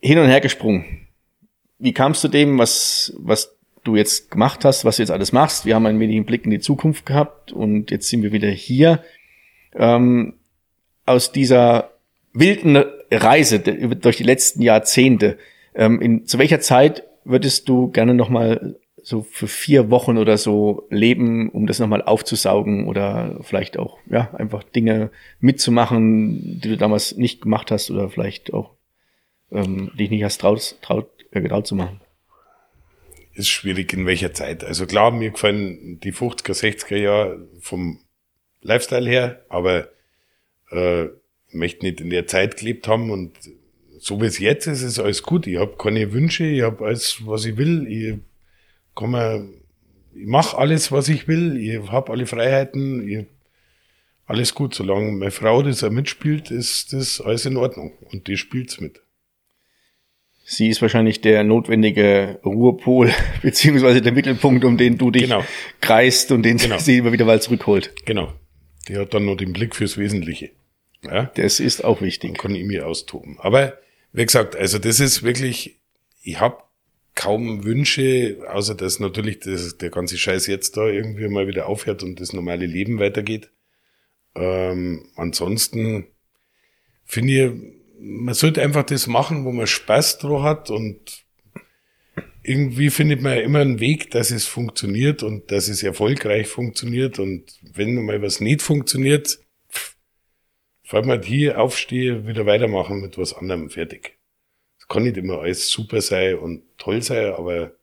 [SPEAKER 1] hin und her gesprungen. Wie kamst du dem, was, was du jetzt gemacht hast, was du jetzt alles machst? Wir haben ein wenig einen Blick in die Zukunft gehabt und jetzt sind wir wieder hier. Ähm, aus dieser wilden Reise durch die letzten Jahrzehnte, ähm, in, zu welcher Zeit würdest du gerne nochmal so für vier Wochen oder so leben, um das nochmal aufzusaugen oder vielleicht auch, ja, einfach Dinge mitzumachen, die du damals nicht gemacht hast oder vielleicht auch ähm, dich nicht hast traut, traut, äh, getraut zu machen?
[SPEAKER 2] Ist schwierig in welcher Zeit. Also klar, mir gefallen die 50er, 60er Jahre vom Lifestyle her, aber äh, möchte nicht in der Zeit gelebt haben und so wie es jetzt ist, ist alles gut. Ich habe keine Wünsche, ich habe alles, was ich will. Ich mir, ich mache alles, was ich will. Ich habe alle Freiheiten. Ich, alles gut. Solange meine Frau das auch mitspielt, ist das alles in Ordnung. Und die spielt's mit.
[SPEAKER 1] Sie ist wahrscheinlich der notwendige Ruhepol, beziehungsweise der Mittelpunkt, um den du dich
[SPEAKER 2] Genau.
[SPEAKER 1] kreist und den
[SPEAKER 2] Genau.
[SPEAKER 1] sie immer wieder mal zurückholt.
[SPEAKER 2] Genau. Die hat dann noch den Blick fürs Wesentliche. Ja.
[SPEAKER 1] Das ist auch
[SPEAKER 2] Dann
[SPEAKER 1] wichtig.
[SPEAKER 2] kann ich mich austoben. Aber wie gesagt, also das ist wirklich, ich habe kaum Wünsche, außer dass natürlich das, der ganze Scheiß jetzt da irgendwie mal wieder aufhört und das normale Leben weitergeht. Ähm, ansonsten finde ich, man sollte einfach das machen, wo man Spaß drauf hat und irgendwie findet man ja immer einen Weg, dass es funktioniert und dass es erfolgreich funktioniert und wenn mal was nicht funktioniert, Fällt mir hier aufstehe, wieder weitermachen mit was anderem fertig. Es kann nicht immer alles super sein und toll sein, aber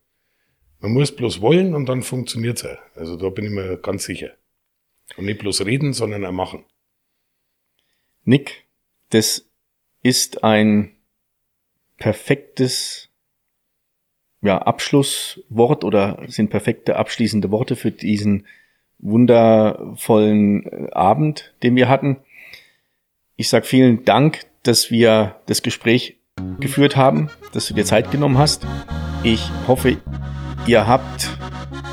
[SPEAKER 2] man muss bloß wollen und dann funktioniert's auch. Also da bin ich mir ganz sicher. Und nicht bloß reden, sondern auch machen.
[SPEAKER 1] Nick, das ist ein perfektes ja, Abschlusswort oder sind perfekte abschließende Worte für diesen wundervollen äh, Abend, den wir hatten. Ich sag vielen Dank, dass wir das Gespräch geführt haben, dass du dir Zeit genommen hast. Ich hoffe, ihr habt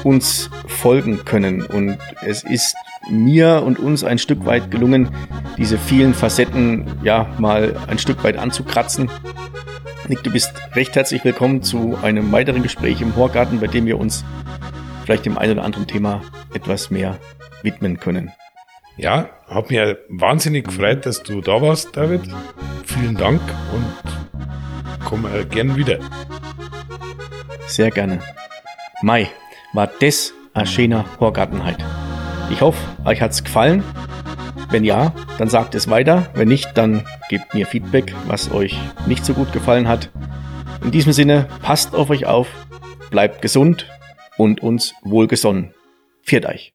[SPEAKER 1] uns folgen können und es ist mir und uns ein Stück weit gelungen, diese vielen Facetten ja mal ein Stück weit anzukratzen. Nick, du bist recht herzlich willkommen zu einem weiteren Gespräch im Horgarten, bei dem wir uns vielleicht dem einen oder anderen Thema etwas mehr widmen können.
[SPEAKER 2] Ja, hat mir wahnsinnig gefreut, dass du da warst, David. Vielen Dank und komm äh, gern wieder.
[SPEAKER 1] Sehr gerne. Mai, war das ein schöner Horgartenheit. Ich hoffe, euch hat's gefallen. Wenn ja, dann sagt es weiter. Wenn nicht, dann gebt mir Feedback, was euch nicht so gut gefallen hat. In diesem Sinne, passt auf euch auf, bleibt gesund und uns wohlgesonnen. Viert euch.